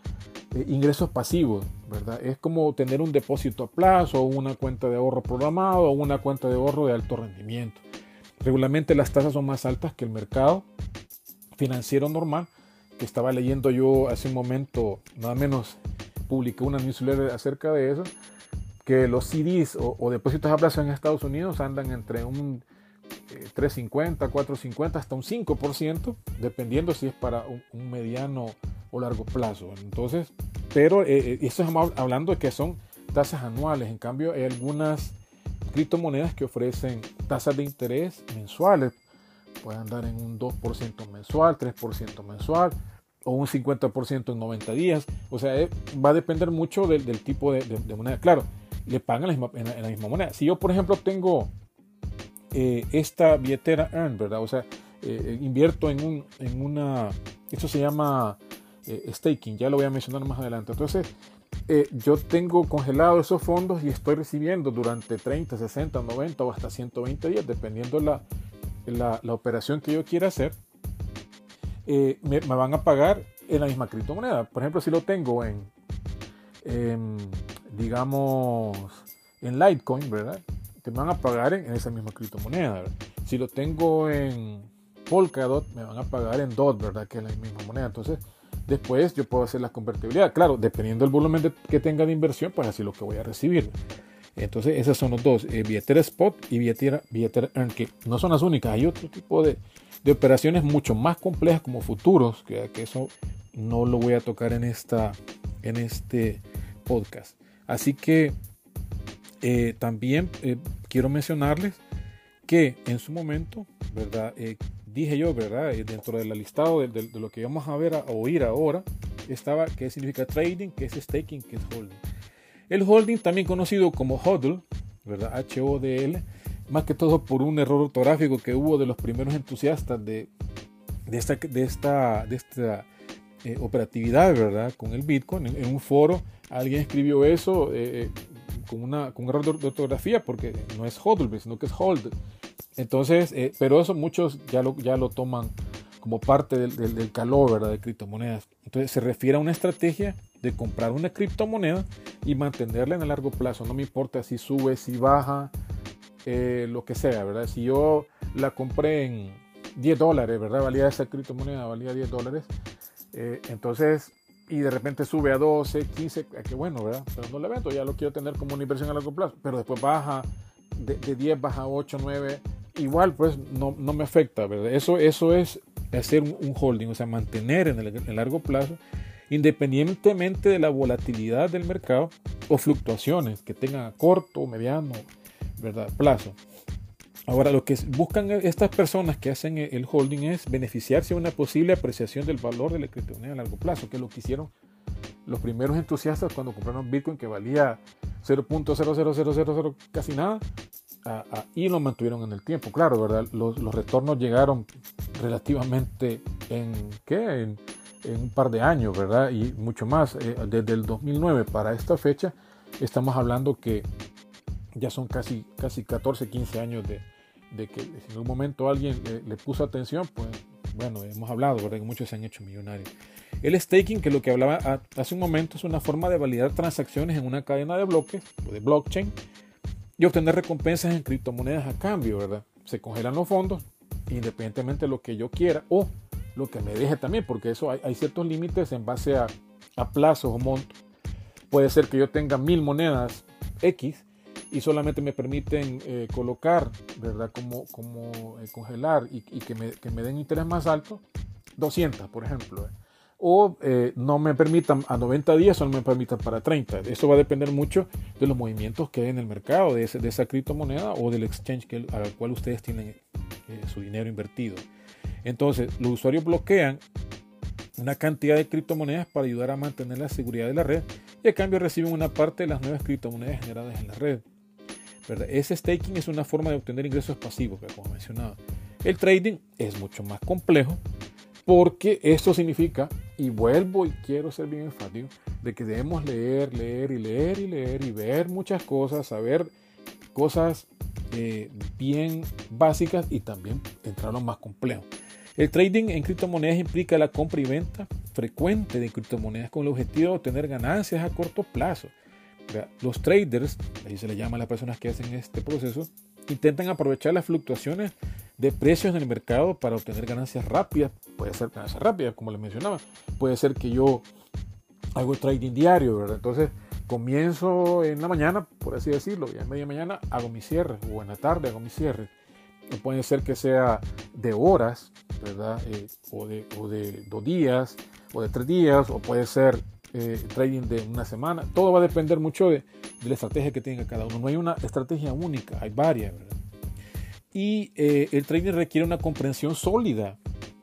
eh, ingresos pasivos, ¿verdad? Es como tener un depósito a plazo, una cuenta de ahorro programado, o una cuenta de ahorro de alto rendimiento. Regularmente las tasas son más altas que el mercado financiero normal, que estaba leyendo yo hace un momento, nada menos publiqué una newsletter acerca de eso, que los CDs o, depósitos a plazo en Estados Unidos andan entre un 3,50, eh, 4,50 hasta un 5%, dependiendo si es para un, mediano o largo plazo. Entonces, pero eh, eh, esto estamos hablando de que son tasas anuales, en cambio hay algunas criptomonedas que ofrecen tasas de interés mensuales puede andar en un 2% mensual, 3% mensual o un 50% en 90 días. O sea, eh, va a depender mucho del, tipo de, moneda. Claro, le pagan en la, misma, moneda. Si yo, por ejemplo, tengo eh, esta billetera Earn, ¿verdad? O sea, eh, invierto en, un, en una, esto se llama staking, ya lo voy a mencionar más adelante. Entonces, yo tengo congelado esos fondos y estoy recibiendo durante 30, 60, 90 o hasta 120 días, dependiendo la, la, operación que yo quiera hacer, eh, me, van a pagar en la misma criptomoneda. Por ejemplo, si lo tengo en, digamos, en Litecoin, ¿verdad? Te van a pagar en, esa misma criptomoneda. Si lo tengo en Polkadot, me van a pagar en DOT, ¿verdad? Que es la misma moneda. Entonces, después yo puedo hacer la convertibilidad. Claro, dependiendo del volumen que tenga de inversión, pues así lo que voy a recibir. Entonces, esos son los dos, eh, spot y billetera, billetera earn, que no son las únicas. Hay otro tipo de, operaciones mucho más complejas como futuros, que, eso no lo voy a tocar en, esta, en este podcast. Así que eh, también eh, quiero mencionarles que en su momento, ¿verdad? Dije yo, ¿verdad? Eh, dentro del listado de, de, lo que vamos a ver, a, oír ahora, estaba qué significa trading, qué es staking, qué es holding. El holding, también conocido como HODL, ¿verdad? H-O-D-L, más que todo por un error ortográfico que hubo de los primeros entusiastas de, de esta, de esta, de esta eh, operatividad, ¿verdad? Con el Bitcoin, en, un foro, alguien escribió eso eh, con, una, con un error de, ortografía porque no es HODL, sino que es HOLD. Entonces, eh, pero eso muchos ya lo, ya lo toman como parte del, del, calor ¿verdad? de criptomonedas. Entonces se refiere a una estrategia de comprar una criptomoneda y mantenerla en el largo plazo. No me importa si sube, si baja, eh, lo que sea, ¿verdad? Si yo la compré en 10 dólares, ¿verdad? Valía esa criptomoneda, valía 10 dólares. Eh, entonces, y de repente sube a 12, 15, que bueno, ¿verdad? Pero no la vendo, ya lo quiero tener como una inversión a largo plazo. Pero después baja, de, de 10 baja a 8, 9, igual pues no, no, me afecta, ¿verdad? Eso, eso es hacer un, holding, o sea, mantener en el, largo plazo, independientemente de la volatilidad del mercado o fluctuaciones que tengan a corto, mediano, ¿verdad? plazo. Ahora, lo que buscan estas personas que hacen el holding es beneficiarse de una posible apreciación del valor de la criptomoneda a largo plazo, que es lo que hicieron los primeros entusiastas cuando compraron Bitcoin que valía 0.00000 casi nada y lo mantuvieron en el tiempo. Claro, ¿verdad? Los, retornos llegaron relativamente en, ¿qué? En, un par de años, ¿verdad? Y mucho más. Eh, desde el 2009 para esta fecha, estamos hablando que ya son casi, casi 14, 15 años de, de que si en algún momento alguien le, puso atención, pues bueno, hemos hablado, ¿verdad? Que muchos se han hecho millonarios. El staking, que lo que hablaba hace un momento, es una forma de validar transacciones en una cadena de bloques o de blockchain y obtener recompensas en criptomonedas a cambio, ¿verdad? Se congelan los fondos independientemente de lo que yo quiera o lo que me deje también, porque eso hay, ciertos límites en base a, a plazos o montos. Puede ser que yo tenga mil monedas X y solamente me permiten eh, colocar, ¿verdad? Como, como eh, congelar y, que, me, que, me, den interés más alto, 200, por ejemplo. ¿eh? O eh, no me permitan a 90 días o no me permitan para 30. Eso va a depender mucho de los movimientos que hay en el mercado de, esa criptomoneda o del exchange que, al cual ustedes tienen eh, su dinero invertido. Entonces, los usuarios bloquean una cantidad de criptomonedas para ayudar a mantener la seguridad de la red y a cambio reciben una parte de las nuevas criptomonedas generadas en la red. Ese staking es una forma de obtener ingresos pasivos, como mencionaba. El trading es mucho más complejo porque esto significa, y vuelvo y quiero ser bien enfático, de que debemos leer, leer y leer y leer y ver muchas cosas, saber cosas eh, bien básicas y también entrar a lo más complejo. El trading en criptomonedas implica la compra y venta frecuente de criptomonedas con el objetivo de obtener ganancias a corto plazo. Los traders, ahí se le llama a las personas que hacen este proceso, intentan aprovechar las fluctuaciones de precios en el mercado para obtener ganancias rápidas. Puede ser ganancias rápidas, como les mencionaba. Puede ser que yo hago trading diario, ¿verdad? Entonces comienzo en la mañana, por así decirlo, y a media mañana hago mi cierre, o en la tarde hago mi cierre. puede ser que sea de horas, ¿verdad? Eh, o, de, o, de, dos días, o de tres días, o puede ser eh, trading de una semana. Todo va a depender mucho de, de, la estrategia que tenga cada uno. No hay una estrategia única, hay varias, ¿verdad? y eh, el trading requiere una comprensión sólida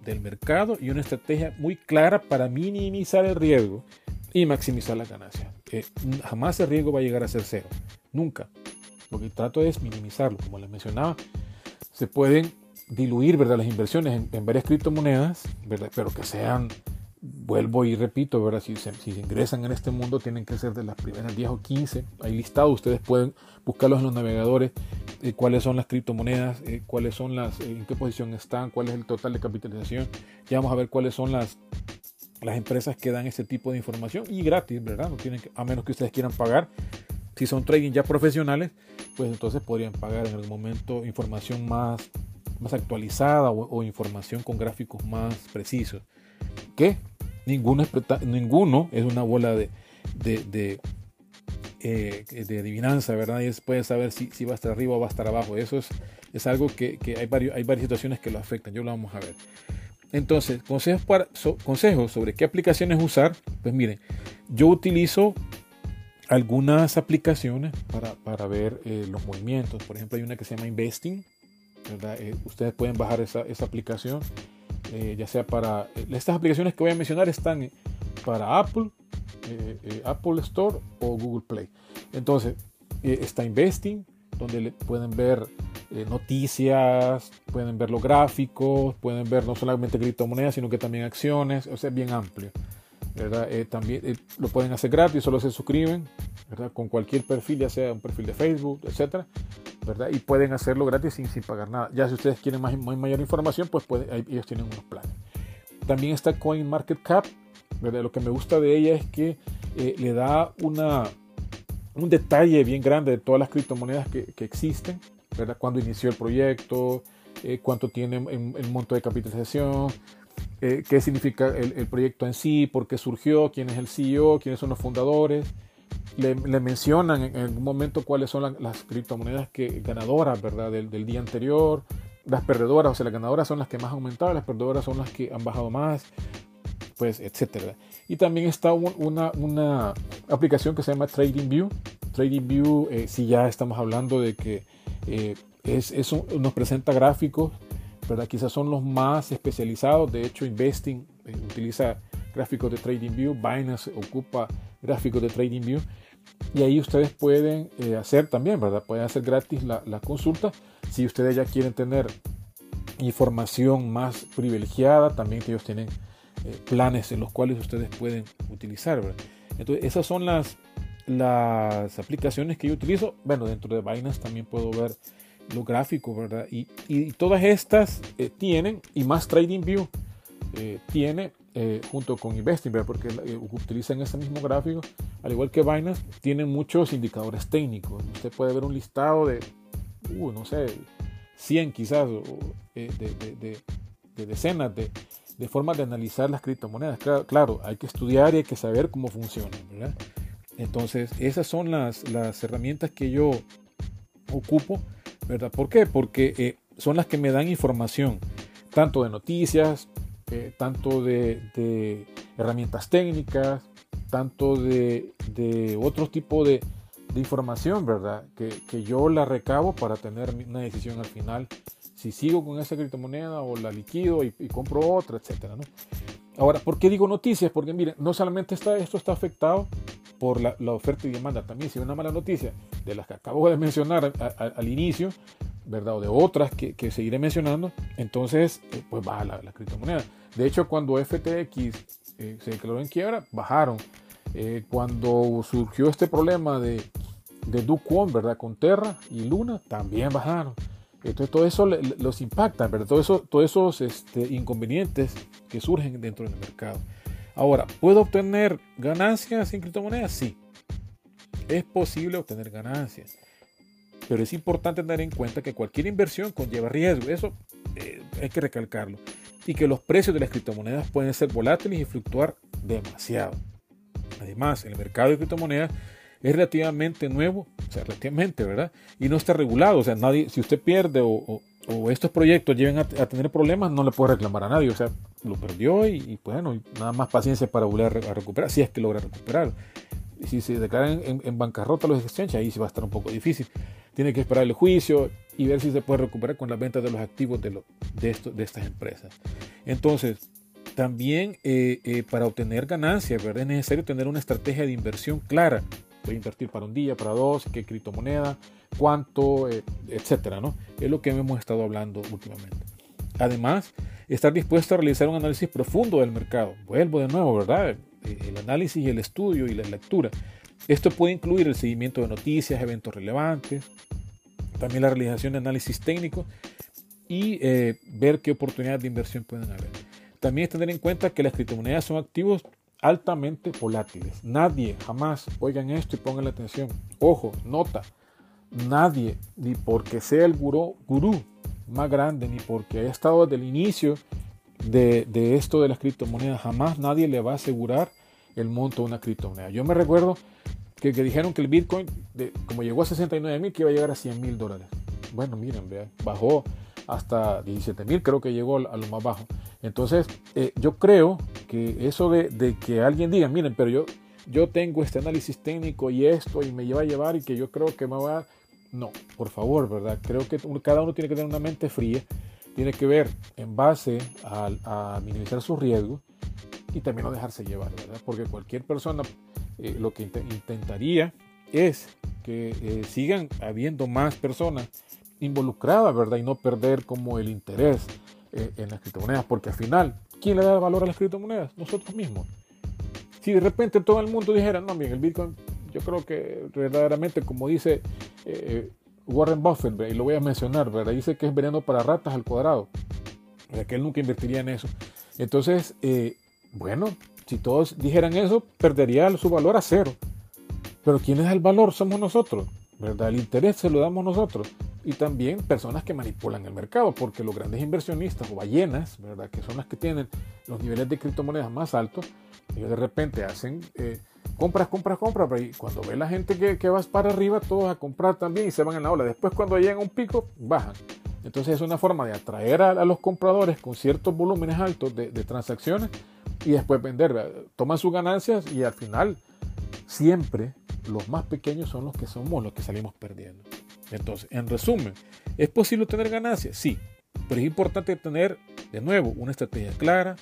del mercado y una estrategia muy clara para minimizar el riesgo y maximizar la ganancia. Eh, jamás el riesgo va a llegar a ser cero, nunca. Lo que trato es minimizarlo, como les mencionaba. Se pueden diluir ¿verdad? las inversiones en, en varias criptomonedas, ¿verdad? pero que sean vuelvo y repito, ¿verdad? Si, se, ingresan en este mundo tienen que ser de las primeras 10 o 15. Hay listado, ustedes pueden buscarlos en los navegadores, eh, cuáles son las criptomonedas, eh, cuáles son las, eh, en qué posición están, cuál es el total de capitalización. Ya vamos a ver cuáles son las, las empresas que dan ese tipo de información y gratis, ¿verdad? No tienen a menos que ustedes quieran pagar. Si son trading ya profesionales, pues entonces podrían pagar en algún momento información más, más actualizada o, o información con gráficos más precisos. ¿Qué? Ninguno es, ninguno es una bola de, de, eh, de, adivinanza, ¿verdad? Nadie puede saber si, si, va a estar arriba o va a estar abajo. Eso es, es algo que, que hay, varios, hay varias situaciones que lo afectan. Yo lo vamos a ver. Entonces, consejos, para, consejos sobre qué aplicaciones usar. Pues miren, yo utilizo algunas aplicaciones para, para ver eh, los movimientos. Por ejemplo, hay una que se llama Investing. Eh, ustedes pueden bajar esa, aplicación, eh, ya sea para... estas aplicaciones que voy a mencionar están para Apple, Apple Store o Google Play. Entonces, está Investing, donde pueden ver noticias, pueden ver los gráficos, pueden ver no solamente criptomonedas, sino que también acciones, o sea, bien amplio. Eh, también eh, lo pueden hacer gratis, solo se suscriben, ¿verdad? Con cualquier perfil, ya sea un perfil de Facebook, etcétera, Y pueden hacerlo gratis sin, sin pagar nada. Ya si ustedes quieren más, mayor información, pues ellos tienen unos planes. También está CoinMarketCap, ¿verdad? Lo que me gusta de ella es que eh, le da una, un detalle bien grande de todas las criptomonedas que, que existen, ¿verdad? Cuando inició el proyecto, cuánto tiene el monto de capitalización, eh, qué significa el, proyecto en sí, por qué surgió, quién es el CEO, quiénes son los fundadores. Le, mencionan en, algún momento cuáles son las criptomonedas que, ganadoras ¿verdad? Del, día anterior, las perdedoras, o sea, las ganadoras son las que más han aumentado, las perdedoras son las que han bajado más, pues, etcétera. Y también está una, una aplicación que se llama TradingView. TradingView, eh, si ya estamos hablando de que eh, es, nos presenta gráficos Quizás son los más especializados. De hecho, Investing eh, utiliza gráficos de TradingView, Binance ocupa gráficos de TradingView. Y ahí ustedes pueden eh, hacer también, ¿verdad? Pueden hacer gratis la, consulta. Si ustedes ya quieren tener información más privilegiada, también ellos tienen eh, planes en los cuales ustedes pueden utilizar, Entonces, esas son las, las aplicaciones que yo utilizo. Bueno, dentro de Binance también puedo ver los gráficos, ¿verdad? Y, todas estas eh, tienen, y más TradingView eh, tiene, eh, junto con Investing, porque utilizan ese mismo gráfico, al igual que Binance, tienen muchos indicadores técnicos. Usted puede ver un listado de, uh, no sé, 100 quizás, de, decenas de, formas de analizar las criptomonedas. Claro, hay que estudiar y hay que saber cómo funcionan. Entonces, esas son las, las herramientas que yo ocupo ¿verdad? ¿Por qué? Porque eh, son las que me dan información, tanto de noticias, eh, tanto de, herramientas técnicas, tanto de, otro tipo de, información, ¿verdad? Que, yo la recabo para tener una decisión al final, si sigo con esa criptomoneda o la liquido y, compro otra, etcétera, Ahora, ¿por qué digo noticias? Porque miren, no solamente está, esto está afectado por la, oferta y demanda, también si una mala noticia de las que acabo de mencionar al inicio, ¿verdad? O de otras que, seguiré mencionando, entonces eh, pues baja la, criptomoneda. De hecho, cuando FTX eh, se declaró en quiebra, bajaron. Eh, cuando surgió este problema de, de Duquon, ¿verdad? Con Terra y Luna, también bajaron. Entonces todo eso los impacta, ¿verdad? Todo eso, todos esos este, inconvenientes que surgen dentro del mercado. Ahora, ¿puedo obtener ganancias en criptomonedas? Sí. Es posible obtener ganancias. Pero es importante tener en cuenta que cualquier inversión conlleva riesgo. Eso eh, hay que recalcarlo. Y que los precios de las criptomonedas pueden ser volátiles y fluctuar demasiado. Además, el mercado de criptomonedas es relativamente nuevo, o sea, relativamente, ¿verdad? Y no está regulado, o sea, nadie, si usted pierde o, estos proyectos llegan a, tener problemas, no le puede reclamar a nadie, o sea, lo perdió y, pues, bueno, nada más paciencia para volver a, recuperar, si es que logra recuperar. Si se declaran en, bancarrota los exchanges, ahí sí va a estar un poco difícil. Tiene que esperar el juicio y ver si se puede recuperar con la venta de los activos de, de, de estas empresas. Entonces, también eh, eh, para obtener ganancias, ¿verdad? Es necesario tener una estrategia de inversión clara voy a invertir para un día, para dos, qué criptomoneda, cuánto, eh, etcétera, ¿no? Es lo que hemos estado hablando últimamente. Además, estar dispuesto a realizar un análisis profundo del mercado. Vuelvo de nuevo, ¿verdad? Eh, el análisis y el estudio y la lectura. Esto puede incluir el seguimiento de noticias, eventos relevantes, también la realización de análisis técnico y eh, ver qué oportunidades de inversión pueden haber. También tener en cuenta que las criptomonedas son activos altamente volátiles. Nadie, jamás, oigan esto y pongan la atención. Ojo, nota, nadie, ni porque sea el gurú, gurú más grande, ni porque haya estado desde el inicio de, esto de las criptomonedas, jamás nadie le va a asegurar el monto de una criptomoneda. Yo me recuerdo que, dijeron que el Bitcoin, de, como llegó a 69 mil, que iba a llegar a 100 mil dólares. Bueno, miren, vean, bajó hasta 17 mil, creo que llegó a lo más bajo. Entonces, eh, yo creo que eso de, que alguien diga, miren, pero yo, yo tengo este análisis técnico y esto y me lleva a llevar y que yo creo que me va a... No, por favor, ¿verdad? Creo que cada uno tiene que tener una mente fría, tiene que ver en base a, minimizar sus riesgos y también no dejarse llevar, ¿verdad? Porque cualquier persona eh, lo que intentaría es que eh, sigan habiendo más personas involucradas, ¿verdad? Y no perder como el interés eh, en las criptomonedas, porque al final, ¿quién le da valor a las criptomonedas? Nosotros mismos. Si de repente todo el mundo dijera, no, bien, el Bitcoin, yo creo que verdaderamente, como dice Warren Buffett, y lo voy a mencionar, ¿verdad? Dice que es veneno para ratas al cuadrado, que él nunca invertiría en eso. Entonces, bueno, si todos dijeran eso, perdería su valor a cero. Pero ¿quién da el valor? Somos nosotros, ¿verdad? El interés se lo damos nosotros. Y también personas que manipulan el mercado, porque los grandes inversionistas o ballenas, ¿verdad? Que son las que tienen los niveles de criptomonedas más altos, ellos de repente hacen eh, compras, compras, compras, y cuando ve la gente que, que, va para arriba, todos a comprar también y se van en la ola. Después cuando llegan a un pico, bajan. Entonces es una forma de atraer a, los compradores con ciertos volúmenes altos de, de transacciones y después vender. Toman sus ganancias y al final siempre los más pequeños son los que somos los que salimos perdiendo. Entonces, en resumen, ¿es posible tener ganancias? Sí, pero es importante tener, de nuevo, una estrategia clara,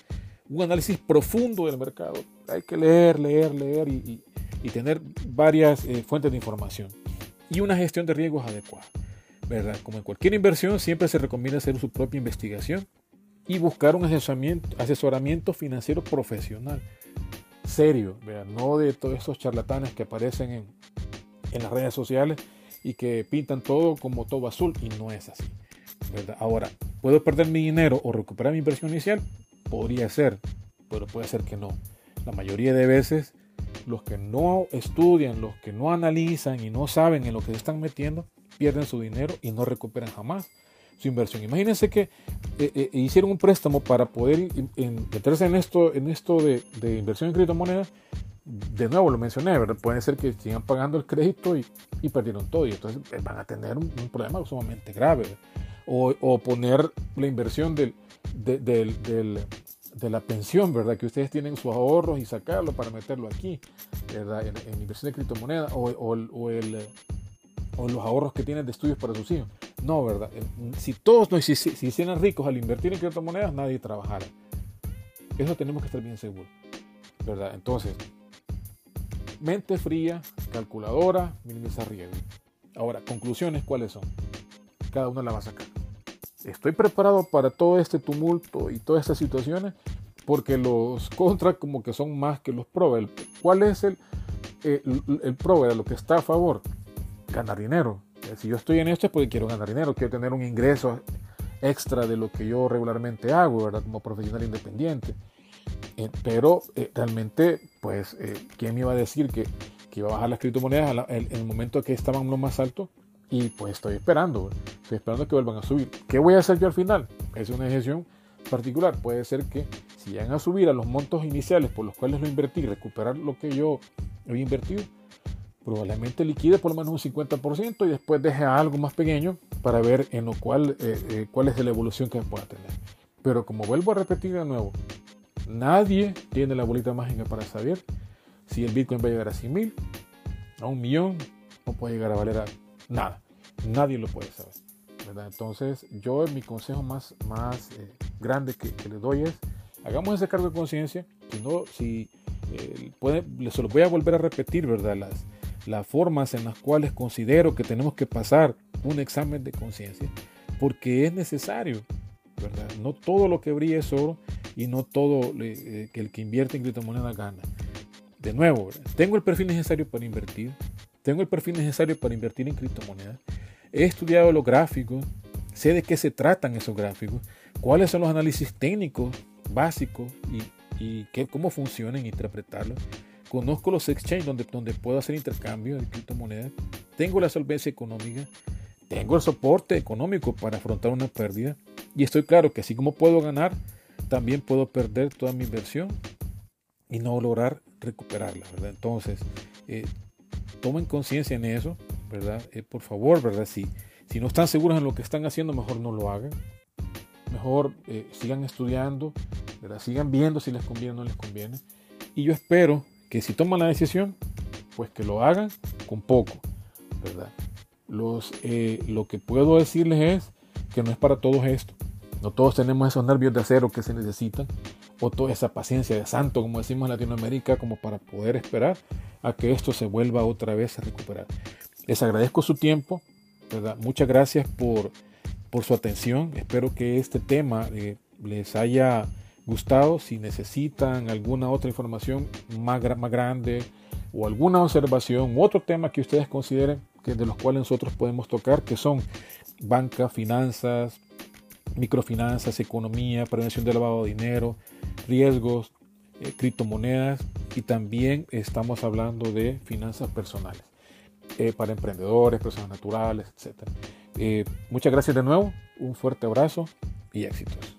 un análisis profundo del mercado. Hay que leer, leer, leer y, tener varias eh, fuentes de información y una gestión de riesgos adecuada. ¿verdad? Como en cualquier inversión, siempre se recomienda hacer su propia investigación y buscar un asesoramiento, asesoramiento financiero profesional serio, no de todos esos charlatanes que aparecen en, en, las redes sociales y que pintan todo como todo azul y no es así. ¿verdad? Ahora, ¿puedo perder mi dinero o recuperar mi inversión inicial? Podría ser, pero puede ser que no. La mayoría de veces los que no estudian, los que no analizan y no saben en lo que se están metiendo, pierden su dinero y no recuperan jamás su inversión. Imagínense que eh, eh, hicieron un préstamo para poder meterse en esto, en esto de, inversión en criptomonedas. De nuevo lo mencioné, ¿verdad? Puede ser que sigan pagando el crédito y, perdieron todo y entonces eh, van a tener un, problema sumamente grave. O, poner la inversión del, de la pensión, ¿verdad? Que ustedes tienen sus ahorros y sacarlo para meterlo aquí, ¿verdad? En, inversión de criptomonedas o, o, los ahorros que tienen de estudios para sus hijos. No, ¿verdad? Si todos no, si, si, hicieran ricos al invertir en criptomonedas, nadie trabajara. Eso tenemos que estar bien seguros. ¿Verdad? Entonces, mente fría, calculadora, minimizar riesgo. Ahora, conclusiones, ¿cuáles son? Cada uno la va a sacar. Estoy preparado para todo este tumulto y todas estas situaciones porque los contras como que son más que los pro. ¿Cuál es el, el, el pro? Lo que está a favor. Ganar dinero si yo estoy en esto es porque quiero ganar dinero, quiero tener un ingreso extra de lo que yo regularmente hago, ¿verdad? Como profesional independiente. Eh, pero eh, realmente, pues, eh, ¿quién me iba a decir que, que, iba a bajar las criptomonedas en, el momento que estaban lo más alto? Y pues estoy esperando, estoy esperando que vuelvan a subir. ¿Qué voy a hacer yo al final? Es una decisión particular. Puede ser que si llegan a subir a los montos iniciales por los cuales lo invertí, recuperar lo que yo he invertido, probablemente liquide por lo menos un 50% y después deje algo más pequeño para ver en lo cual eh, eh, cuál es la evolución que pueda tener. Pero como vuelvo a repetir de nuevo, nadie tiene la bolita mágica para saber si el Bitcoin va a llegar a 100 mil, a un millón, no puede llegar a valer a nada. Nadie lo puede saber. Entonces yo mi consejo más, más eh, grande que, que les doy es, hagamos ese cargo de conciencia, si no, si puede, se lo voy a volver a repetir, ¿verdad? Las, las formas en las cuales considero que tenemos que pasar un examen de conciencia, porque es necesario, ¿verdad? No todo lo que brilla es oro y no todo eh, que el que invierte en criptomonedas gana. De nuevo, tengo el perfil necesario para invertir, tengo el perfil necesario para invertir en criptomonedas, he estudiado los gráficos, sé de qué se tratan esos gráficos, cuáles son los análisis técnicos básicos y, y qué, cómo funcionan, interpretarlos Conozco los exchanges donde, donde puedo hacer intercambio de criptomonedas. Tengo la solvencia económica. Tengo el soporte económico para afrontar una pérdida. Y estoy claro que así como puedo ganar, también puedo perder toda mi inversión y no lograr recuperarla, ¿verdad? Entonces, eh, tomen conciencia en eso, ¿verdad? Eh, por favor, ¿verdad? Si, si no están seguros en lo que están haciendo, mejor no lo hagan. Mejor eh, sigan estudiando, ¿verdad? Sigan viendo si les conviene o no les conviene. Y yo espero que si toman la decisión, pues que lo hagan con poco, ¿verdad? Los, eh, lo que puedo decirles es que no es para todos esto. No todos tenemos esos nervios de acero que se necesitan o toda esa paciencia de santo, como decimos en Latinoamérica, como para poder esperar a que esto se vuelva otra vez a recuperar. Les agradezco su tiempo. Muchas gracias por, por su atención. Espero que este tema eh, les haya gustado. Si necesitan alguna otra información más, más grande o alguna observación u otro tema que ustedes consideren que de los cuales nosotros podemos tocar, que son banca, finanzas, microfinanzas, economía, prevención del lavado de dinero, riesgos, eh, criptomonedas y también estamos hablando de finanzas personales eh, para emprendedores, personas naturales, etc. Eh, muchas gracias de nuevo, un fuerte abrazo y éxitos.